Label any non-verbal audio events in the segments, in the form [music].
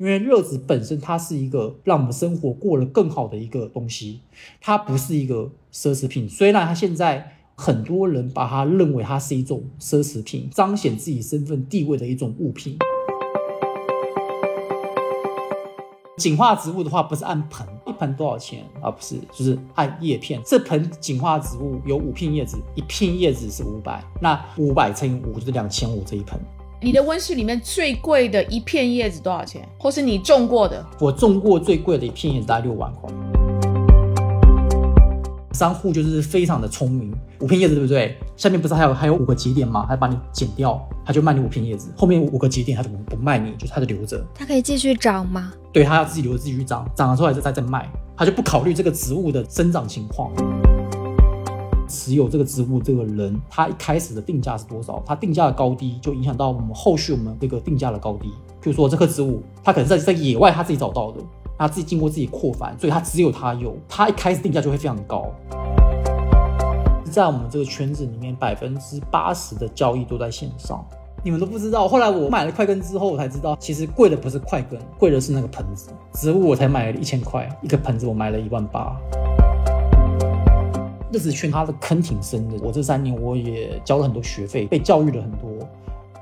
因为热值本身它是一个让我们生活过得更好的一个东西，它不是一个奢侈品。虽然它现在很多人把它认为它是一种奢侈品，彰显自己身份地位的一种物品。景化植物的话，不是按盆，一盆多少钱啊？不是，就是按叶片。这盆景化植物有五片叶子，一片叶子是五百，那五百乘以五就是两千五这一盆。你的温室里面最贵的一片叶子多少钱？或是你种过的？我种过最贵的一片叶子大概六万块。商户就是非常的聪明，五片叶子对不对？下面不是还有还有五个节点吗？他把你剪掉，他就卖你五片叶子。后面五个节点他怎么不卖你？就是他就留着。他可以继续长吗？对，他要自己留着自己去长，长了出来再再再卖，他就不考虑这个植物的生长情况。持有这个植物这个人，他一开始的定价是多少？他定价的高低就影响到我们后续我们这个定价的高低。譬如说这棵植物，他可能在在野外他自己找到的。他自己经过自己扩繁，所以他只有他有，他一开始定价就会非常高。在我们这个圈子里面，百分之八十的交易都在线上，你们都不知道。后来我买了快根之后，我才知道，其实贵的不是快根，贵的是那个盆子。植物我才买了一千块一个盆子，我买了一万八。日子圈它的坑挺深的，我这三年我也交了很多学费，被教育了很多。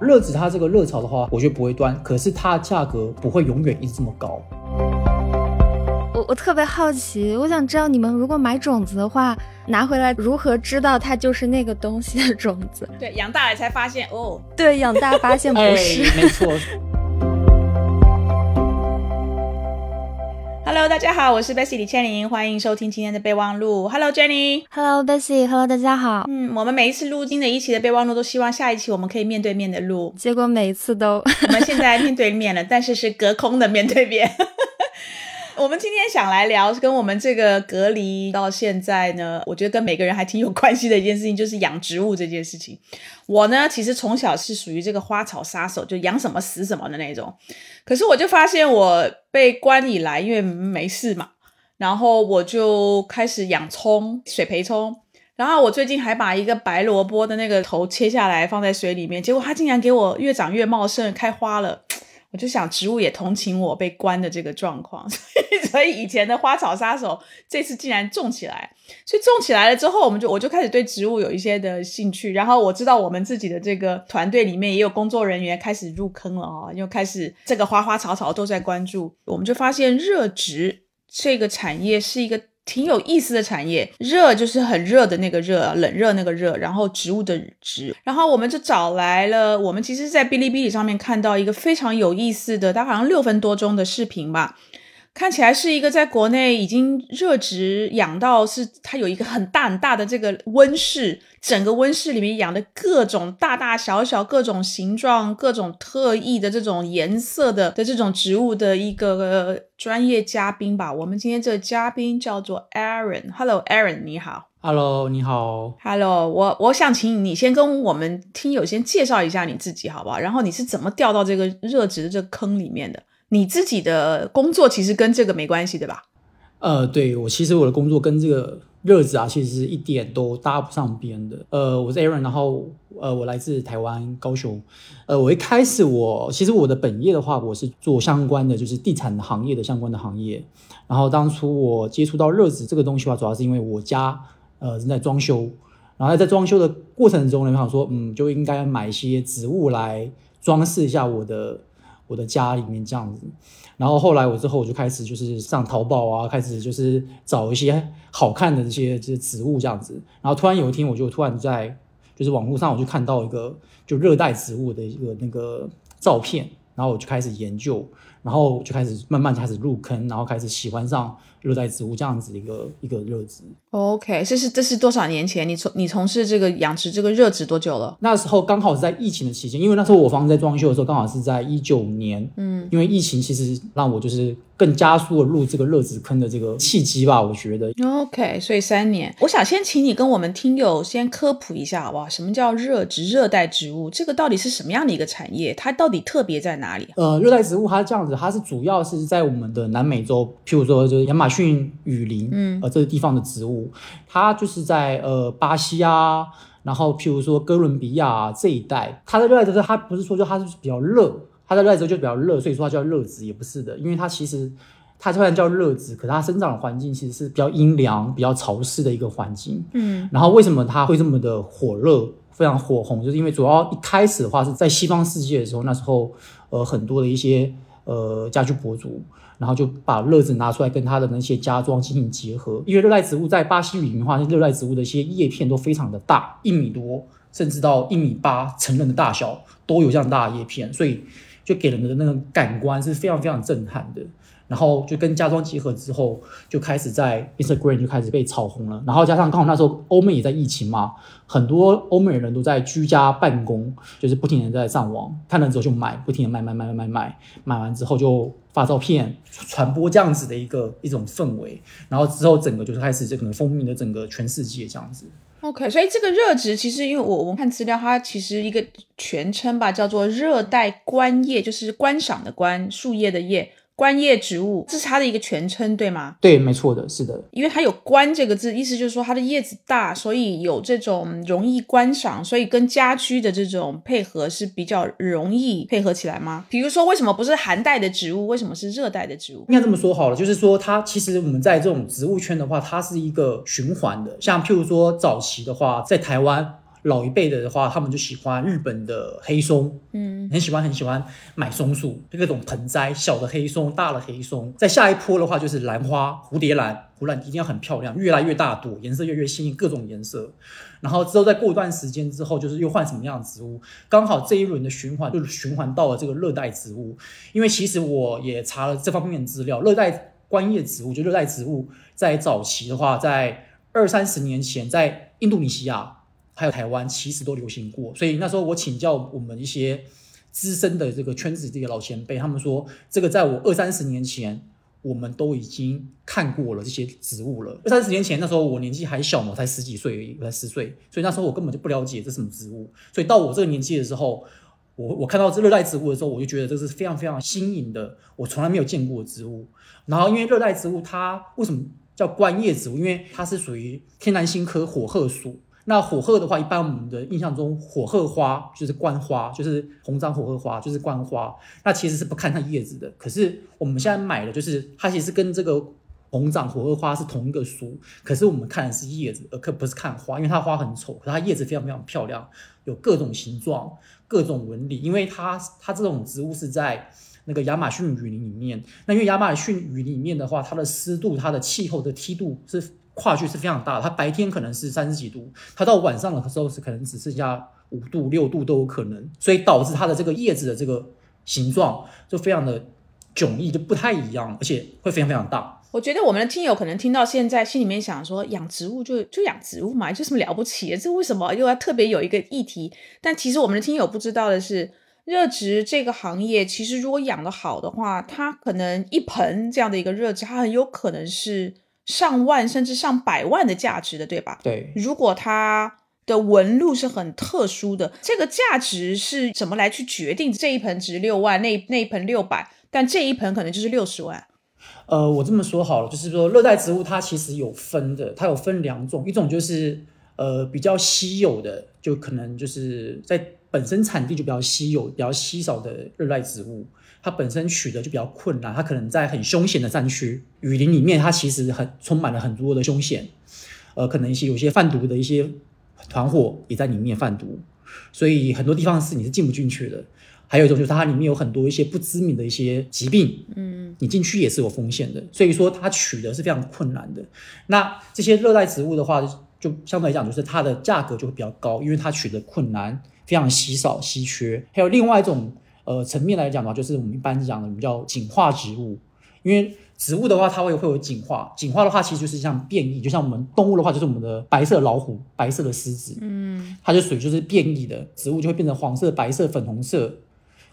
热子它这个热潮的话，我觉得不会断，可是它的价格不会永远一直这么高。我我特别好奇，我想知道你们如果买种子的话，拿回来如何知道它就是那个东西的种子？对，养大了才发现哦。对，养大发现不是。没错。Hello，大家好，我是 Bessy 李倩玲，欢迎收听今天的备忘录。Hello Jenny。Hello Bessy。Hello 大家好。嗯，我们每一次录新的一期的备忘录，都希望下一期我们可以面对面的录，结果每一次都，我们现在面对面了，但是是隔空的面对面。我们今天想来聊，跟我们这个隔离到现在呢，我觉得跟每个人还挺有关系的一件事情，就是养植物这件事情。我呢，其实从小是属于这个花草杀手，就养什么死什么的那种。可是我就发现，我被关以来，因为没事嘛，然后我就开始养葱、水培葱。然后我最近还把一个白萝卜的那个头切下来放在水里面，结果它竟然给我越长越茂盛，开花了。我就想，植物也同情我被关的这个状况，[laughs] 所以所以以前的花草杀手这次竟然种起来，所以种起来了之后，我们就我就开始对植物有一些的兴趣。然后我知道我们自己的这个团队里面也有工作人员开始入坑了啊，又开始这个花花草草都在关注。我们就发现热植这个产业是一个。挺有意思的产业，热就是很热的那个热，冷热那个热，然后植物的植，然后我们就找来了。我们其实，在哔哩哔哩上面看到一个非常有意思的，它好像六分多钟的视频吧。看起来是一个在国内已经热植养到是它有一个很大很大的这个温室，整个温室里面养的各种大大小小、各种形状、各种特异的这种颜色的的这种植物的一个专业嘉宾吧。我们今天这个嘉宾叫做 Aaron。Hello，Aaron，你好。Hello，你好。Hello，我我想请你先跟我们听友先介绍一下你自己好不好？然后你是怎么掉到这个热植的这个坑里面的？你自己的工作其实跟这个没关系，对吧？呃，对我其实我的工作跟这个热子啊，其实是一点都搭不上边的。呃，我是 Aaron，然后呃，我来自台湾高雄。呃，我一开始我其实我的本业的话，我是做相关的，就是地产行业的相关的行业。然后当初我接触到热子这个东西的话，主要是因为我家呃正在装修，然后在装修的过程中呢，我想说，嗯，就应该买一些植物来装饰一下我的。我的家里面这样子，然后后来我之后我就开始就是上淘宝啊，开始就是找一些好看的这些这些植物这样子，然后突然有一天我就突然在就是网络上我就看到一个就热带植物的一个那个照片，然后我就开始研究，然后就开始慢慢开始入坑，然后开始喜欢上。热带植物这样子的一个一个热植，OK，这是这是多少年前？你从你从事这个养殖这个热植多久了？那时候刚好是在疫情的期间，因为那时候我房子在装修的时候，刚好是在一九年，嗯，因为疫情其实让我就是更加速了入这个热植坑的这个契机吧，我觉得。OK，所以三年，我想先请你跟我们听友先科普一下好不好？什么叫热植？热带植物这个到底是什么样的一个产业？它到底特别在哪里？呃，热带植物它这样子，它是主要是在我们的南美洲，譬如说就是亚马逊雨林，嗯，呃，这个地方的植物，它就是在呃巴西啊，然后譬如说哥伦比亚这一带，它的热带就是它不是说就它是比较热，它在热带时候就比较热，所以说它叫热植，也不是的，因为它其实它虽然叫热植，可是它生长的环境其实是比较阴凉、比较潮湿的一个环境。嗯然后为什么它会这么的火热、非常火红？就是因为主要一开始的话是在西方世界的时候，那时候呃很多的一些呃家居博主，然后就把热子拿出来跟它的那些家装进行结合。因为热带植物在巴西里面的话，热带植物的一些叶片都非常的大，一米多，甚至到一米八成人的大小都有这样大的叶片，所以就给人的那个感官是非常非常震撼的。然后就跟家装结合之后，就开始在 Instagram 就开始被炒红了。然后加上刚好那时候欧美也在疫情嘛，很多欧美人都在居家办公，就是不停的在上网，看了之后就买，不停的买买买买买买，买完之后就发照片，传播这样子的一个一种氛围。然后之后整个就是开始这个风靡了整个全世界这样子。，OK，所以这个热值其实因为我我们看资料，它其实一个全称吧，叫做热带观叶，就是观赏的观，树叶的叶，观叶植物，这是它的一个全称，对吗？对，没错的，是的。因为它有“观”这个字，意思就是说它的叶子大，所以有这种容易观赏，所以跟家居的这种配合是比较容易配合起来吗？比如说，为什么不是寒带的植物，为什么是热带的植物？应该这么说好了，就是说它其实我们在这种植物圈的话，它是一个循环的。像譬如说早期的话，在台湾老一辈的的话，他们就喜欢日本的黑松，嗯，很喜欢很喜欢买松树，就各种盆栽，小的黑松，大的黑松。在下一波的话就是兰花，蝴蝶兰，蝴蝶兰一定要很漂亮，越来越大朵，颜色越来越鲜艳，各种颜色。然后之后再过一段时间之后，就是又换什么样的植物？刚好这一轮的循环就循环到了这个热带植物，因为其实我也查了这方面的资料，热带观叶植物就热带植物在早期的话，在二三十年前，在印度尼西亚还有台湾其实都流行过，所以那时候我请教我们一些资深的这个圈子这个老前辈，他们说这个在我二三十年前。我们都已经看过了这些植物了。二三十年前，那时候我年纪还小嘛，才十几岁而已，我才十岁，所以那时候我根本就不了解这什么植物。所以到我这个年纪的时候，我我看到这热带植物的时候，我就觉得这是非常非常新颖的，我从来没有见过的植物。然后因为热带植物它为什么叫观叶植物？因为它是属于天南星科火鹤属。那火鹤的话，一般我们的印象中，火鹤花就是观花，就是红掌火鹤花，就是观花。那其实是不看它叶子的。可是我们现在买的就是它，其实跟这个红掌火鹤花是同一个属，可是我们看的是叶子，而可不是看花，因为它花很丑，可是它叶子非常非常漂亮，有各种形状、各种纹理。因为它它这种植物是在那个亚马逊雨林里面，那因为亚马逊雨林里面的话，它的湿度、它的气候的梯度是。跨距是非常大的，它白天可能是三十几度，它到晚上的时候是可能只剩下五度、六度都有可能，所以导致它的这个叶子的这个形状就非常的迥异，就不太一样，而且会非常非常大。我觉得我们的听友可能听到现在，心里面想说，养植物就就养植物嘛，就什么了不起？这为什么又要特别有一个议题？但其实我们的听友不知道的是，热植这个行业，其实如果养得好的话，它可能一盆这样的一个热植，它很有可能是。上万甚至上百万的价值的，对吧？对，如果它的纹路是很特殊的，这个价值是怎么来去决定？这一盆值六万，那那一盆六百，但这一盆可能就是六十万。呃，我这么说好了，就是说热带植物它其实有分的，它有分两种，一种就是呃比较稀有的，就可能就是在本身产地就比较稀有、比较稀少的热带植物。它本身取得就比较困难，它可能在很凶险的战区、雨林里面，它其实很充满了很多的凶险，呃，可能一些有些贩毒的一些团伙也在里面贩毒，所以很多地方是你是进不进去的。还有一种就是它里面有很多一些不知名的一些疾病，嗯，你进去也是有风险的，所以说它取得是非常困难的。那这些热带植物的话，就相对来讲就是它的价格就会比较高，因为它取得困难，非常稀少稀缺。还有另外一种。呃，层面来讲的话，就是我们一般讲的，我们叫景化植物。因为植物的话，它会会有景化，景化的话，其实就是像变异，就像我们动物的话，就是我们的白色老虎、白色的狮子，嗯，它就属于就是变异的植物，就会变成黄色、白色、粉红色，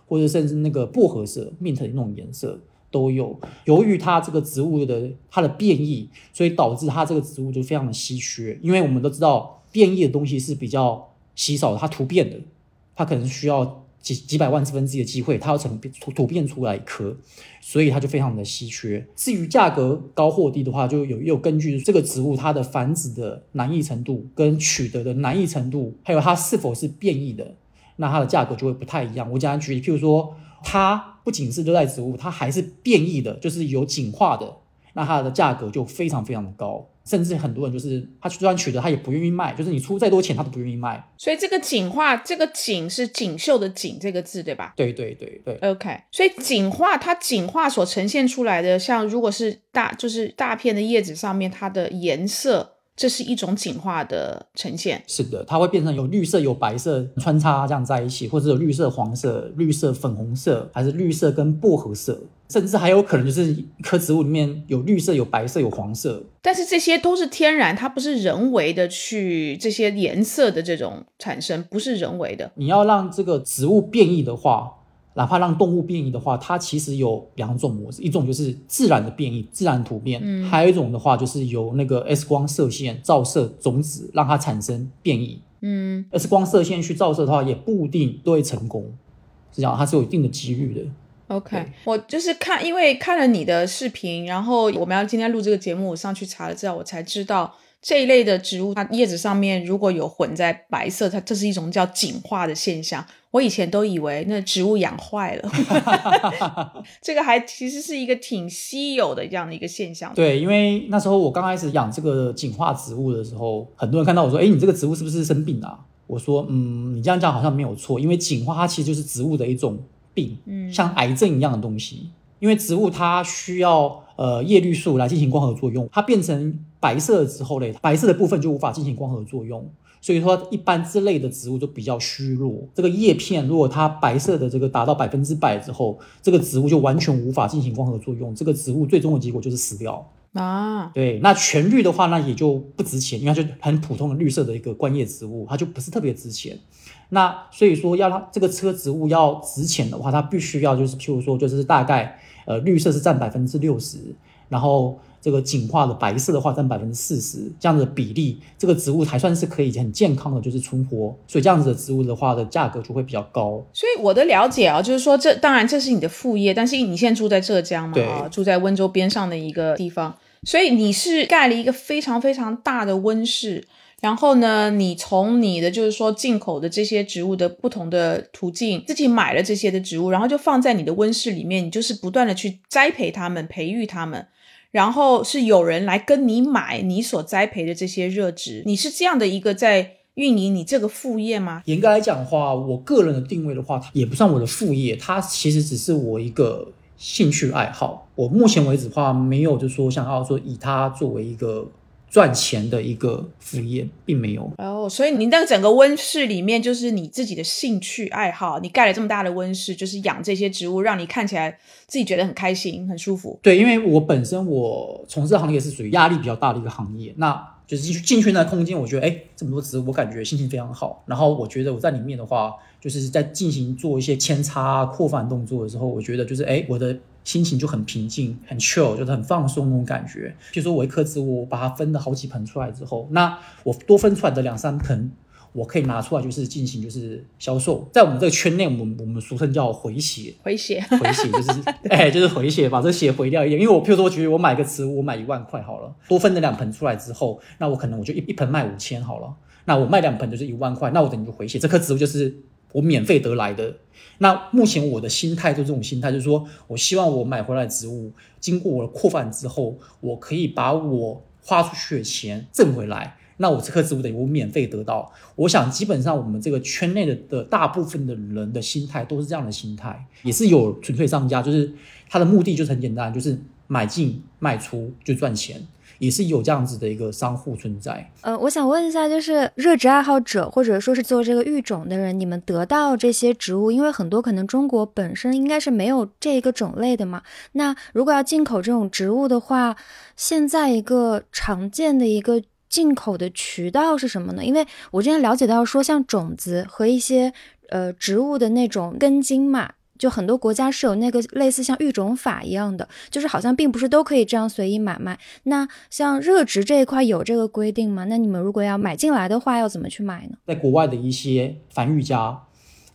或者甚至那个薄荷色、mint 的那种颜色都有。由于它这个植物的它的变异，所以导致它这个植物就非常的稀缺。因为我们都知道，变异的东西是比较稀少的，它突变的，它可能需要。几几百万次分之一的机会，它要成突突变出来一颗，所以它就非常的稀缺。至于价格高或低的话，就有有根据这个植物它的繁殖的难易程度、跟取得的难易程度，还有它是否是变异的，那它的价格就会不太一样。我简单举例，譬如说它不仅是热带植物，它还是变异的，就是有进化的，那它的价格就非常非常的高。甚至很多人就是他就算取得，他也不愿意卖，就是你出再多钱，他都不愿意卖。所以这个锦画，这个锦是锦绣的锦这个字，对吧？对对对对。OK，所以锦画它锦画所呈现出来的，像如果是大就是大片的叶子上面，它的颜色。这是一种景化的呈现，是的，它会变成有绿色、有白色穿插这样在一起，或者有绿色、黄色、绿色、粉红色，还是绿色跟薄荷色，甚至还有可能就是一棵植物里面有绿色、有白色、有黄色。但是这些都是天然，它不是人为的去这些颜色的这种产生，不是人为的。你要让这个植物变异的话。哪怕让动物变异的话，它其实有两种模式，一种就是自然的变异，自然突变，嗯，还有一种的话就是由那个 X 光射线照射种子，让它产生变异，嗯，X 光射线去照射的话，也不一定都会成功，是这样，它是有一定的几率的。OK，我就是看，因为看了你的视频，然后我们要今天录这个节目，我上去查了资料，我才知道。这一类的植物，它叶子上面如果有混在白色，它这是一种叫锦化的现象。我以前都以为那植物养坏了，[laughs] 这个还其实是一个挺稀有的这样的一个现象。对，因为那时候我刚开始养这个锦化植物的时候，很多人看到我说：“哎，你这个植物是不是生病啊？”我说：“嗯，你这样讲好像没有错，因为紧化它其实就是植物的一种病，嗯，像癌症一样的东西。因为植物它需要呃叶绿素来进行光合作用，它变成。”白色之后嘞，白色的部分就无法进行光合作用，所以说一般这类的植物就比较虚弱。这个叶片如果它白色的这个达到百分之百之后，这个植物就完全无法进行光合作用，这个植物最终的结果就是死掉啊。对，那全绿的话，那也就不值钱，因为它就很普通的绿色的一个观叶植物，它就不是特别值钱。那所以说要它这个车植物要值钱的话，它必须要就是譬如说就是大概呃绿色是占百分之六十，然后。这个景化的白色的话占百分之四十，这样的比例，这个植物还算是可以很健康的，就是存活，所以这样子的植物的话的价格就会比较高。所以我的了解啊，就是说这当然这是你的副业，但是你现在住在浙江嘛，啊，住在温州边上的一个地方，所以你是盖了一个非常非常大的温室，然后呢，你从你的就是说进口的这些植物的不同的途径，自己买了这些的植物，然后就放在你的温室里面，你就是不断的去栽培它们，培育它们。然后是有人来跟你买你所栽培的这些热植，你是这样的一个在运营你这个副业吗？严格来讲的话，我个人的定位的话，它也不算我的副业，它其实只是我一个兴趣爱好。我目前为止的话，没有就说想要说以它作为一个。赚钱的一个副业并没有哦，所以你那个整个温室里面就是你自己的兴趣爱好，你盖了这么大的温室，就是养这些植物，让你看起来自己觉得很开心、很舒服。对，因为我本身我从事行业是属于压力比较大的一个行业，那就是进去进去那空间，我觉得哎，这么多植物，我感觉心情非常好。然后我觉得我在里面的话，就是在进行做一些扦插、扩繁动作的时候，我觉得就是哎，我的。心情就很平静，很 chill，就是很放松那种感觉。就说我一颗植物，我把它分了好几盆出来之后，那我多分出来的两三盆，我可以拿出来就是进行就是销售。在我们这个圈内，我们我们俗称叫回血，回血，[laughs] 回血就是哎，就是回血，把这血回掉一点。因为我譬如说，我觉得我买个植物，我买一万块好了，多分了两盆出来之后，那我可能我就一一盆卖五千好了，那我卖两盆就是一万块，那我等于就回血，这颗植物就是我免费得来的。那目前我的心态就这种心态，就是说我希望我买回来植物，经过我的扩繁之后，我可以把我花出去的钱挣回来。那我这棵植物等于我免费得到。我想基本上我们这个圈内的的大部分的人的心态都是这样的心态，也是有纯粹商家，就是他的目的就是很简单，就是买进卖出就赚钱。也是有这样子的一个商户存在。呃，我想问一下，就是热植爱好者或者说是做这个育种的人，你们得到这些植物，因为很多可能中国本身应该是没有这一个种类的嘛。那如果要进口这种植物的话，现在一个常见的一个进口的渠道是什么呢？因为我之前了解到说，像种子和一些呃植物的那种根茎嘛。就很多国家是有那个类似像育种法一样的，就是好像并不是都可以这样随意买卖。那像热植这一块有这个规定吗？那你们如果要买进来的话，要怎么去买呢？在国外的一些繁育家，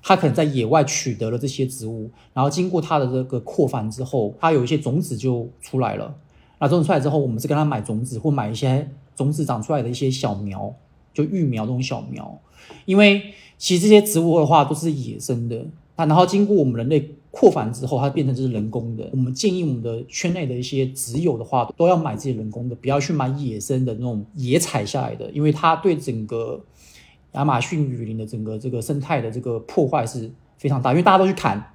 他可能在野外取得了这些植物，然后经过他的这个扩繁之后，他有一些种子就出来了。那种子出来之后，我们是跟他买种子，或买一些种子长出来的一些小苗，就育苗这种小苗。因为其实这些植物的话都是野生的。然后经过我们人类扩繁之后，它变成就是人工的。我们建议我们的圈内的一些植友的话，都要买这些人工的，不要去买野生的那种野采下来的，因为它对整个亚马逊雨林的整个这个生态的这个破坏是非常大，因为大家都去砍。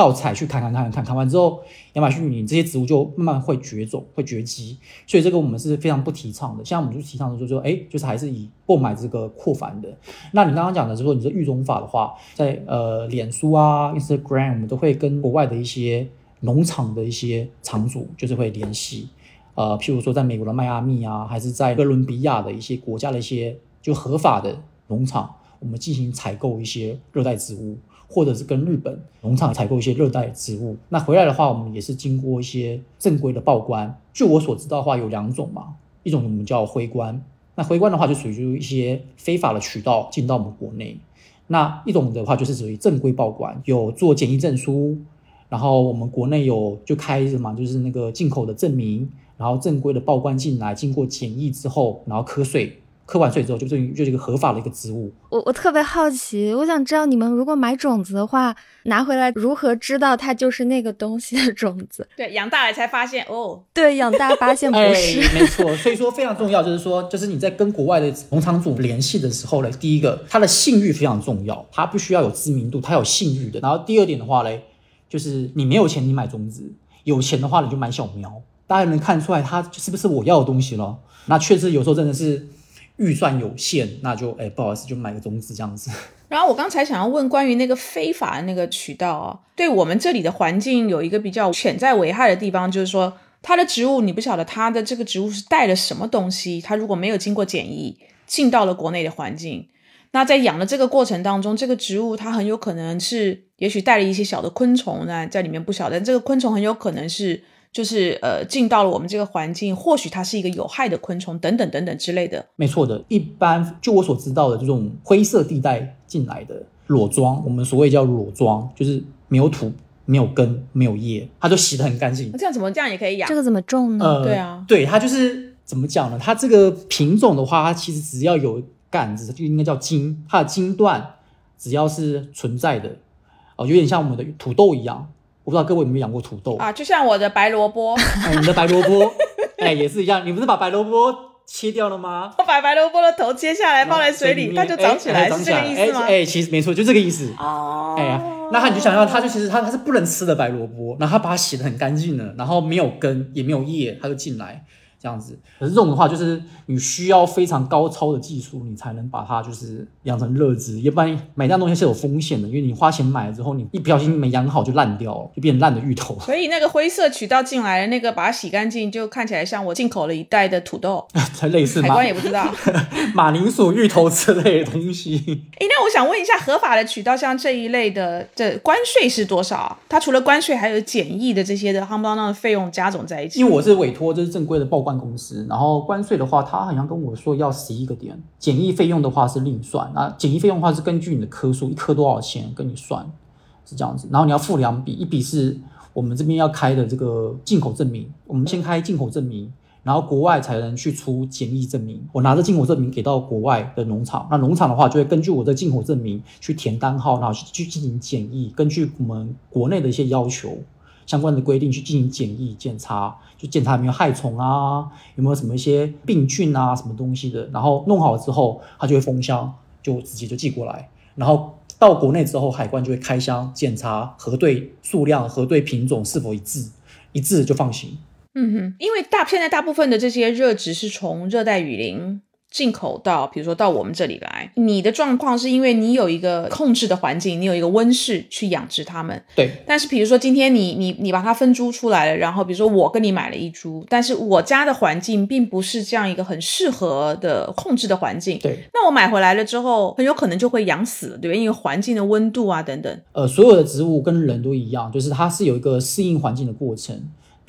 盗采去砍砍砍砍砍完之后，亚马逊雨林这些植物就慢慢会绝种、会绝迹，所以这个我们是非常不提倡的。像我们就提倡的就是说，哎，就是还是以购买这个扩繁的。那你刚刚讲的是说，你这育种法的话，在呃脸书啊、Instagram，我们都会跟国外的一些农场的一些场主就是会联系，呃，譬如说在美国的迈阿密啊，还是在哥伦比亚的一些国家的一些就合法的农场，我们进行采购一些热带植物。或者是跟日本农场采购一些热带植物，那回来的话，我们也是经过一些正规的报关。据我所知道的话，有两种嘛，一种我们叫灰关，那灰关的话就属于一些非法的渠道进到我们国内；那一种的话就是属于正规报关，有做检疫证书，然后我们国内有就开什么，就是那个进口的证明，然后正规的报关进来，经过检疫之后，然后瞌睡。课完税之后，就等于就是一个合法的一个植物。我我特别好奇，我想知道你们如果买种子的话，拿回来如何知道它就是那个东西的种子？[laughs] 对，养大了才发现哦。对，养大发现不是。没 [laughs] 错，所以说非常重要，就是说，就是你在跟国外的农场主联系的时候呢，第一个，他的信誉非常重要，他必须要有知名度，他有信誉的。然后第二点的话嘞，就是你没有钱，你买种子；有钱的话，你就买小苗。大家能看出来，它是不是我要的东西了？那确实有时候真的是。预算有限，那就哎，不好意思，就买个种子这样子。[laughs] 然后我刚才想要问关于那个非法的那个渠道啊，对我们这里的环境有一个比较潜在危害的地方，就是说它的植物你不晓得它的这个植物是带了什么东西，它如果没有经过检疫进到了国内的环境，那在养的这个过程当中，这个植物它很有可能是也许带了一些小的昆虫呢在里面，不晓得这个昆虫很有可能是。就是呃，进到了我们这个环境，或许它是一个有害的昆虫，等等等等之类的。没错的，一般就我所知道的这种灰色地带进来的裸桩，我们所谓叫裸桩，就是没有土、没有根、没有叶，它就洗得很干净。这样怎么这样也可以养？这个怎么种呢？呃，对啊，对它就是怎么讲呢？它这个品种的话，它其实只要有杆子，就应该叫茎，它的茎段只要是存在的，哦，有点像我们的土豆一样。我不知道各位有没有养过土豆啊？就像我的白萝卜，[laughs] 你的白萝卜，[laughs] 哎，也是一样。你不是把白萝卜切掉了吗？我把白萝卜的头切下来放在水里，它就长起来，是这个意思吗？哎，其实没错，就这个意思。哦，哎呀，那他你就想象，它就其实它它是不能吃的白萝卜，然后他把它洗的很干净了，然后没有根也没有叶，它就进来。这样子，可是这种的话，就是你需要非常高超的技术，你才能把它就是养成热植。一般买这样东西是有风险的，因为你花钱买了之后，你一不小心没养好就烂掉了，就变成烂的芋头。所以那个灰色渠道进来的那个，把它洗干净，就看起来像我进口了一袋的土豆，[laughs] 才类似。海关也不知道 [laughs] 马铃薯、芋头之类的东西。哎，那我想问一下，合法的渠道像这一类的，这关税是多少？它除了关税，还有检疫的这些的夯不啷当的费用加总在一起。因为我是委托，这是正规的报关。公司，然后关税的话，他好像跟我说要十一个点，检疫费用的话是另算。那检疫费用的话是根据你的颗数，一颗多少钱跟你算，是这样子。然后你要付两笔，一笔是我们这边要开的这个进口证明，我们先开进口证明，然后国外才能去出检疫证明。我拿着进口证明给到国外的农场，那农场的话就会根据我的进口证明去填单号，然后去去进行检疫，根据我们国内的一些要求。相关的规定去进行检疫检查，就检查有没有害虫啊，有没有什么一些病菌啊，什么东西的，然后弄好之后，它就会封箱，就直接就寄过来，然后到国内之后，海关就会开箱检查，核对数量，核对品种是否一致，一致就放行。嗯哼，因为大现在大部分的这些热植是从热带雨林。进口到，比如说到我们这里来，你的状况是因为你有一个控制的环境，你有一个温室去养殖它们。对。但是，比如说今天你你你把它分株出来了，然后比如说我跟你买了一株，但是我家的环境并不是这样一个很适合的控制的环境。对。那我买回来了之后，很有可能就会养死了，对吧？因为环境的温度啊等等。呃，所有的植物跟人都一样，就是它是有一个适应环境的过程。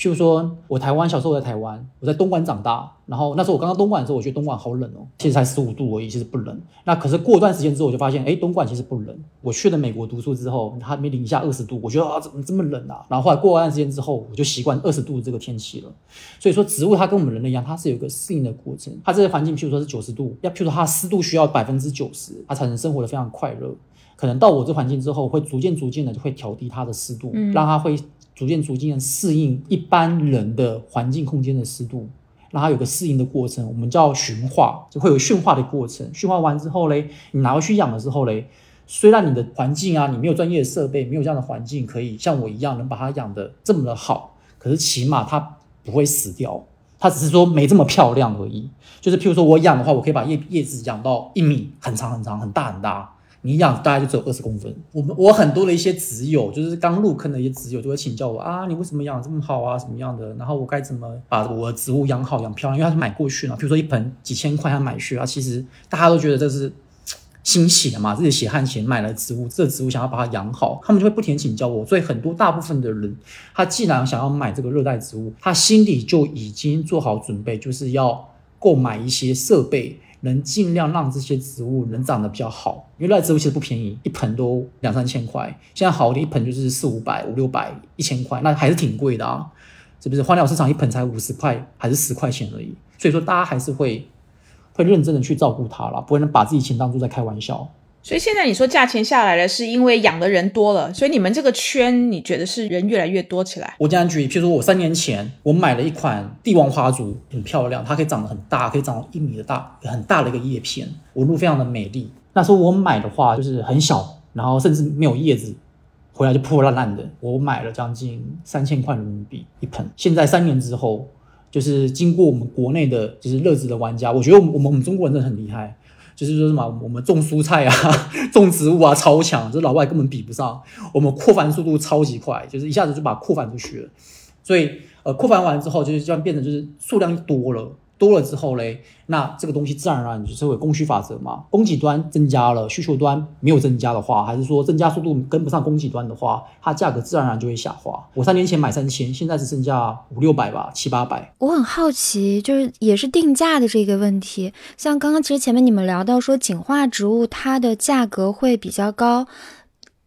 譬如说，我台湾小时候在台湾，我在东莞长大，然后那时候我刚刚东莞的时候，我觉得东莞好冷哦，其实才十五度而已，其实不冷。那可是过段时间之后，我就发现，哎，东莞其实不冷。我去了美国读书之后，它没零下二十度，我觉得啊，怎么这么冷啊？然后后来过段时间之后，我就习惯二十度这个天气了。所以说，植物它跟我们人类一样，它是有一个适应的过程。它这个环境，譬如说是九十度，要譬如说它湿度需要百分之九十，它才能生活的非常快乐。可能到我这环境之后，会逐渐逐渐的就会调低它的湿度，让它会逐渐逐渐适应一般人的环境空间的湿度，让它有个适应的过程，我们叫驯化，就会有驯化的过程。驯化完之后嘞，你拿回去养的时候嘞，虽然你的环境啊，你没有专业的设备，没有这样的环境可以像我一样能把它养的这么的好，可是起码它不会死掉。它只是说没这么漂亮而已，就是譬如说我养的话，我可以把叶叶子养到一米，很长很长，很大很大。你养大概就只有二十公分。我们我很多的一些植友，就是刚入坑的一些植友，就会请教我啊，你为什么养这么好啊，什么样的？然后我该怎么把我的植物养好养漂亮？因为他是买过去了，比如说一盆几千块他买去啊，其实大家都觉得这是。新血的嘛，自己血汗钱买了植物，这植物想要把它养好，他们就会不停请教我。所以很多大部分的人，他既然想要买这个热带植物，他心里就已经做好准备，就是要购买一些设备，能尽量让这些植物能长得比较好。因为热带植物其实不便宜，一盆都两三千块，现在好的一盆就是四五百、五六百、一千块，那还是挺贵的啊，是不是？花鸟市场一盆才五十块，还是十块钱而已。所以说，大家还是会。会认真的去照顾它啦，不会能把自己钱当做在开玩笑。所以现在你说价钱下来了，是因为养的人多了，所以你们这个圈你觉得是人越来越多起来？我这样举例，譬如说我三年前我买了一款帝王花烛，很漂亮，它可以长得很大，可以长到一米的大，很大的一个叶片，纹路非常的美丽。那时候我买的话就是很小，然后甚至没有叶子，回来就破破烂烂的。我买了将近三千块人民币一盆，现在三年之后。就是经过我们国内的，就是乐子的玩家，我觉得我们我们我们中国人真的很厉害。就是说什么，我们种蔬菜啊，[laughs] 种植物啊，超强，这老外根本比不上。我们扩繁速度超级快，就是一下子就把扩繁出去了。所以，呃，扩繁完之后，就是这样变成就是数量多了。多了之后嘞，那这个东西自然而然就是会供需法则嘛。供给端增加了，需求端没有增加的话，还是说增加速度跟不上供给端的话，它价格自然而然就会下滑。我三年前买三千，现在只剩下五六百吧，七八百。我很好奇，就是也是定价的这个问题。像刚刚其实前面你们聊到说，景化植物它的价格会比较高。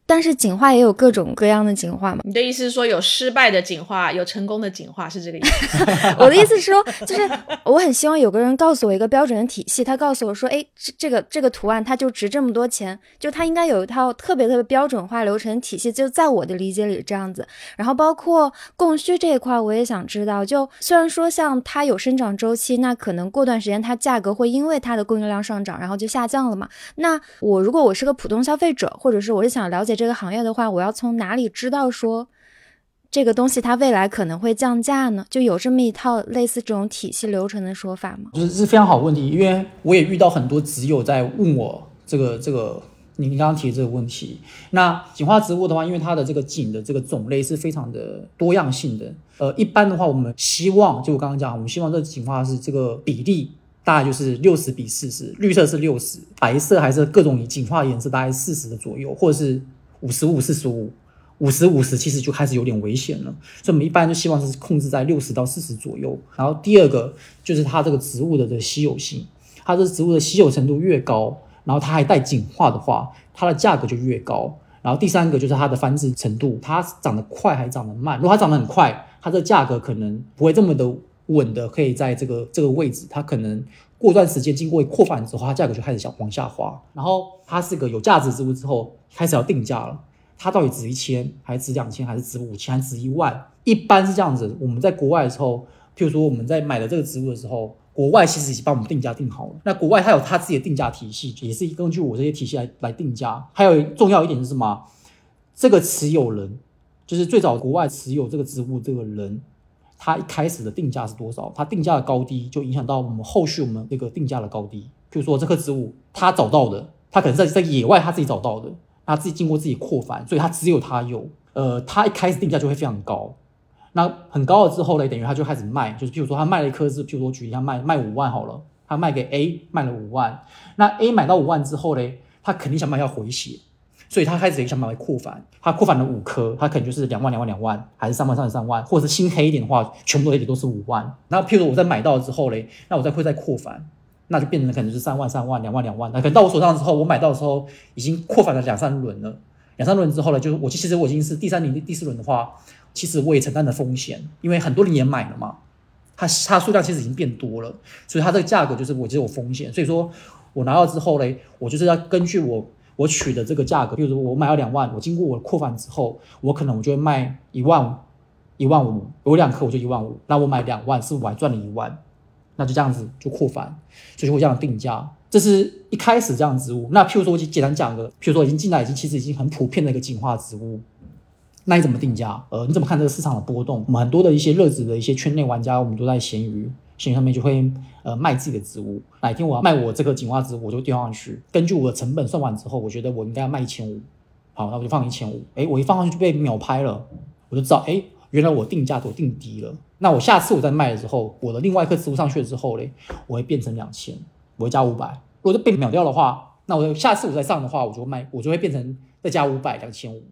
但是景化也有各种各样的景化嘛？你的意思是说有失败的景化，有成功的景化，是这个意思？[laughs] 我的意思是说，就是我很希望有个人告诉我一个标准的体系，他告诉我说，哎，这这个这个图案它就值这么多钱，就它应该有一套特别特别标准化流程体系，就在我的理解里这样子。然后包括供需这一块，我也想知道，就虽然说像它有生长周期，那可能过段时间它价格会因为它的供应量上涨，然后就下降了嘛？那我如果我是个普通消费者，或者是我是想了解。这个行业的话，我要从哪里知道说这个东西它未来可能会降价呢？就有这么一套类似这种体系流程的说法吗？就是是非常好问题，因为我也遇到很多植友在问我这个这个你你刚刚提这个问题。那锦花植物的话，因为它的这个锦的这个种类是非常的多样性的。呃，一般的话，我们希望就我刚刚讲，我们希望这锦花是这个比例。大概就是六十比四十，绿色是六十，白色还是各种锦化颜色，大概四十的左右，或者是五十五、四十五、五十五十，其实就开始有点危险了。所以我们一般就希望是控制在六十到四十左右。然后第二个就是它这个植物的这稀有性，它这植物的稀有程度越高，然后它还带进化的话，它的价格就越高。然后第三个就是它的繁殖程度，它长得快还长得慢？如果它长得很快，它的价格可能不会这么的。稳的可以在这个这个位置，它可能过段时间经过扩繁之后，它价格就开始想往下滑。然后它是个有价值植物之后，开始要定价了。它到底值一千，还是值两千，还是值五千，还是值一万？一般是这样子。我们在国外的时候，譬如说我们在买的这个植物的时候，国外其实已经帮我们定价定好了。那国外它有它自己的定价体系，也是根据我这些体系来来定价。还有重要一点是什么？这个持有人，就是最早国外持有这个植物这个人。它一开始的定价是多少？它定价的高低就影响到我们后续我们这个定价的高低。比如说这棵植物，它找到的，它可能在在野外，它自己找到的，它自己经过自己扩繁，所以它只有它有。呃，它一开始定价就会非常高。那很高了之后呢，等于它就开始卖，就是譬如说它卖了一棵是，譬如说举一下卖卖五万好了，它卖给 A 卖了五万，那 A 买到五万之后呢，他肯定想卖要回血。所以他开始也想办法扩繁，他扩繁了五颗，他可能就是两万、两万、两万，还是三万、三万、三万，或者是新黑一点的话，全部都也都是五万。那譬如我在买到之后嘞，那我再会再扩繁，那就变成可能是三万、三万、两万、两万。那可能到我手上之后，我买到的时候已经扩繁了两三轮了，两三轮之后呢，就是我其实我已经是第三轮、第四轮的话，其实我也承担了风险，因为很多人也买了嘛，它它数量其实已经变多了，所以它这个价格就是我觉得有风险。所以说我拿到之后嘞，我就是要根据我。我取的这个价格，比如说我买了两万，我经过我扩反之后，我可能我就会卖一万五一万五，有两颗我就一万五，那我买两万是我还赚了一万，那就这样子就扩反，所以就会这样定价。这是一开始这样植物。那譬如说，我简单讲个，譬如说已经进来，已经其实已经很普遍的一个进化植物，那你怎么定价？呃，你怎么看这个市场的波动？我们很多的一些热子的一些圈内玩家，我们都在闲鱼。闲鱼上面就会呃卖自己的植物，哪天我要卖我这个锦花植物，我就丢上去。根据我的成本算完之后，我觉得我应该要卖一千五，好，那我就放一千五。哎，我一放上去就被秒拍了，我就知道，哎，原来我定价都定低了。那我下次我再卖的时候，我的另外一颗植物上去了之后嘞，我会变成两千，我会加五百。如果就被秒掉的话，那我下次我再上的话，我就卖，我就会变成再加五百两千五，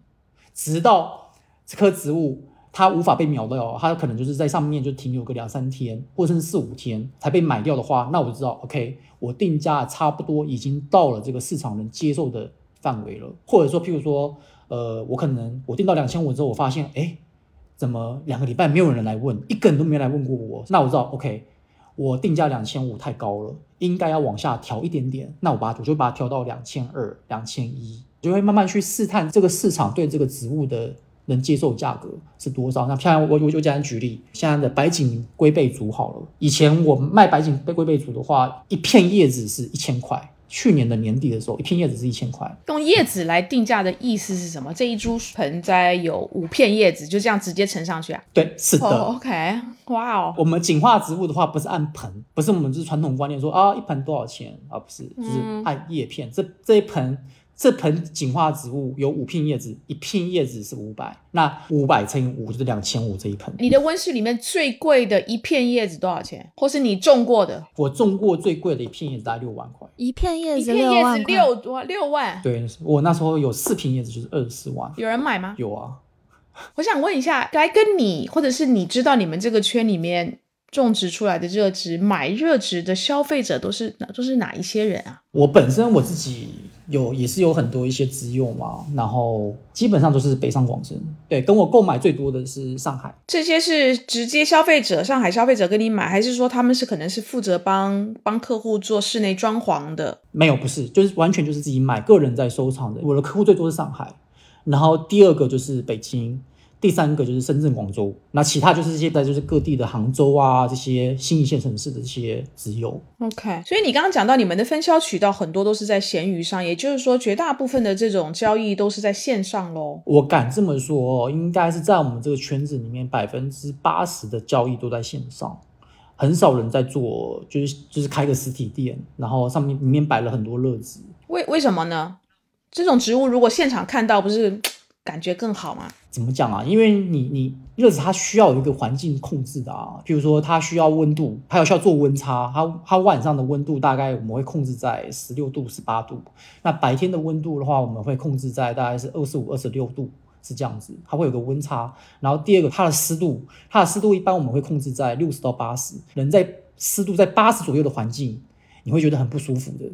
直到这棵植物。它无法被秒掉，它可能就是在上面就停留个两三天，或者是四五天才被买掉的话，那我就知道，OK，我定价差不多已经到了这个市场能接受的范围了。或者说，譬如说，呃，我可能我定到两千五之后，我发现，哎，怎么两个礼拜没有人来问，一个人都没来问过我，那我知道，OK，我定价两千五太高了，应该要往下调一点点。那我把它我就把它调到两千二、两千一，就会慢慢去试探这个市场对这个植物的。能接受价格是多少？那漂亮，我我就简单举例，现在的白锦龟背竹好了。以前我卖白锦龟背竹的话，一片叶子是一千块。去年的年底的时候，一片叶子是一千块。用叶子来定价的意思是什么？这一株盆栽有五片叶子，就这样直接乘上去啊？对，是的。OK，哇哦。我们景化植物的话，不是按盆，不是我们就是传统观念说啊，一盆多少钱啊？不是，就是按叶片。这这一盆。这盆锦花植物有五片叶子，一片叶子是五百，那五百乘以五就是两千五这一盆。你的温室里面最贵的一片叶子多少钱？或是你种过的？我种过最贵的一片叶子大概六万块。一片叶子六万六多六万？对，我那时候有四片叶子就是二十四万。有人买吗？有啊。[laughs] 我想问一下，来跟你或者是你知道你们这个圈里面。种植出来的热植，买热植的消费者都是哪都是哪一些人啊？我本身我自己有也是有很多一些资用嘛，然后基本上都是北上广深。对，跟我购买最多的是上海。这些是直接消费者，上海消费者跟你买，还是说他们是可能是负责帮帮客户做室内装潢的？没有，不是，就是完全就是自己买，个人在收藏的。我的客户最多是上海，然后第二个就是北京。第三个就是深圳、广州，那其他就是现在就是各地的杭州啊这些新一线城市的这些直邮。OK，所以你刚刚讲到你们的分销渠道很多都是在闲鱼上，也就是说绝大部分的这种交易都是在线上喽。我敢这么说，应该是在我们这个圈子里面百分之八十的交易都在线上，很少人在做，就是就是开个实体店，然后上面里面摆了很多乐子。为为什么呢？这种植物如果现场看到，不是？[tsk] 感觉更好吗？怎么讲啊？因为你你热子它需要有一个环境控制的啊，比如说它需要温度，它有需要做温差，它它晚上的温度大概我们会控制在十六度十八度，那白天的温度的话，我们会控制在大概是二十五二十六度，是这样子，它会有个温差。然后第二个，它的湿度，它的湿度一般我们会控制在六十到八十，人在湿度在八十左右的环境，你会觉得很不舒服的。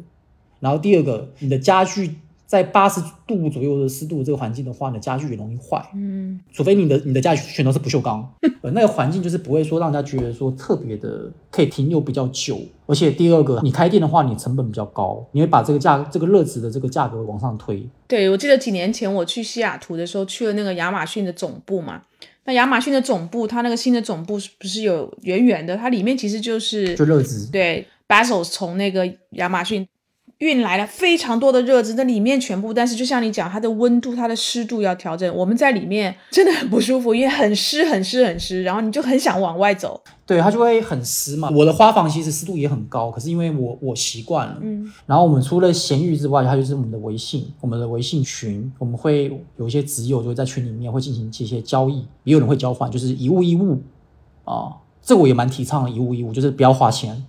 然后第二个，你的家具。在八十度左右的湿度这个环境的话，你的家具也容易坏。嗯，除非你的你的家具全都是不锈钢，[laughs] 呃，那个环境就是不会说让人家觉得说特别的可以停留比较久。而且第二个，你开店的话，你成本比较高，你会把这个价这个热值的这个价格往上推。对，我记得几年前我去西雅图的时候，去了那个亚马逊的总部嘛。那亚马逊的总部，它那个新的总部不是有圆圆的？它里面其实就是就热值。对 b a s o s 从那个亚马逊。运来了非常多的热子，那里面全部，但是就像你讲，它的温度、它的湿度要调整。我们在里面真的很不舒服，因为很湿、很湿、很湿，然后你就很想往外走。对，它就会很湿嘛。我的花房其实湿度也很高，可是因为我我习惯了。嗯。然后我们除了闲鱼之外，它就是我们的微信，我们的微信群，我们会有一些直友就会在群里面会进行一些交易，也有人会交换，就是一物一物啊。这我也蛮提倡的，一物一物，就是不要花钱。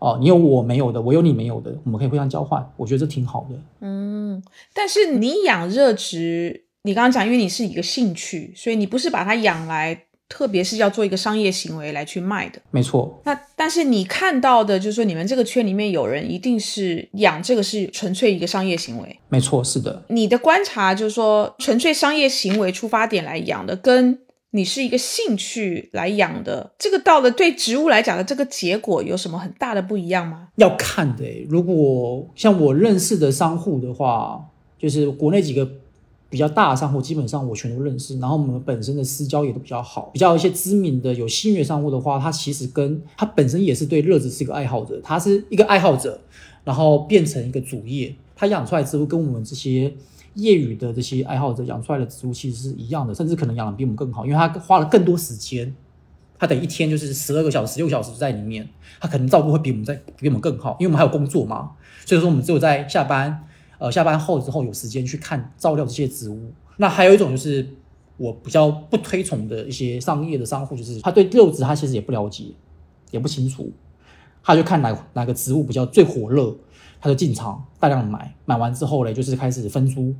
哦，你有我没有的，我有你没有的，我们可以互相交换，我觉得这挺好的。嗯，但是你养热植，你刚刚讲，因为你是一个兴趣，所以你不是把它养来，特别是要做一个商业行为来去卖的。没错。那但是你看到的，就是说你们这个圈里面有人一定是养这个是纯粹一个商业行为。没错，是的。你的观察就是说，纯粹商业行为出发点来养的，跟。你是一个兴趣来养的，这个到了对植物来讲的这个结果有什么很大的不一样吗？要看的，如果像我认识的商户的话，就是国内几个比较大的商户，基本上我全都认识。然后我们本身的私交也都比较好，比较一些知名的有信誉的商户的话，他其实跟他本身也是对乐子是一个爱好者，他是一个爱好者，然后变成一个主业，他养出来之后跟我们这些。业余的这些爱好者养出来的植物其实是一样的，甚至可能养的比我们更好，因为他花了更多时间，他等一天就是十二个小时、十六小时在里面，他可能照顾会比我们在比我们更好，因为我们还有工作嘛，所以说我们只有在下班，呃，下班后之后有时间去看照料这些植物。那还有一种就是我比较不推崇的一些商业的商户，就是他对肉质他其实也不了解，也不清楚，他就看哪哪个植物比较最火热。他就进场大量买，买完之后嘞，就是开始分租，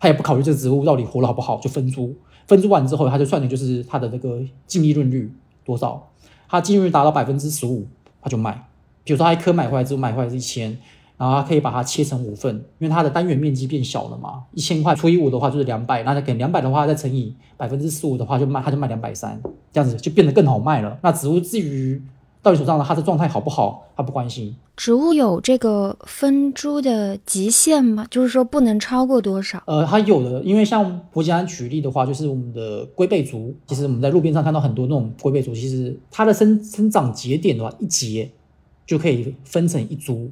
他也不考虑这个植物到底活得好不好，就分租。分租完之后，他就算的就是他的那个净利润率多少，他净利润达到百分之十五，他就卖。比如说他一颗买回来之后买回来是一千，然后他可以把它切成五份，因为它的单元面积变小了嘛，一千块除以五的话就是两百，那他给两百的话再乘以百分之十五的话就卖，他就卖两百三，这样子就变得更好卖了。那植物至于。到你手上的它的状态好不好，他不关心。植物有这个分株的极限吗？就是说不能超过多少？呃，它有的，因为像伯吉安举例的话，就是我们的龟背竹。其实我们在路边上看到很多那种龟背竹，其实它的生生长节点的话，一节就可以分成一株。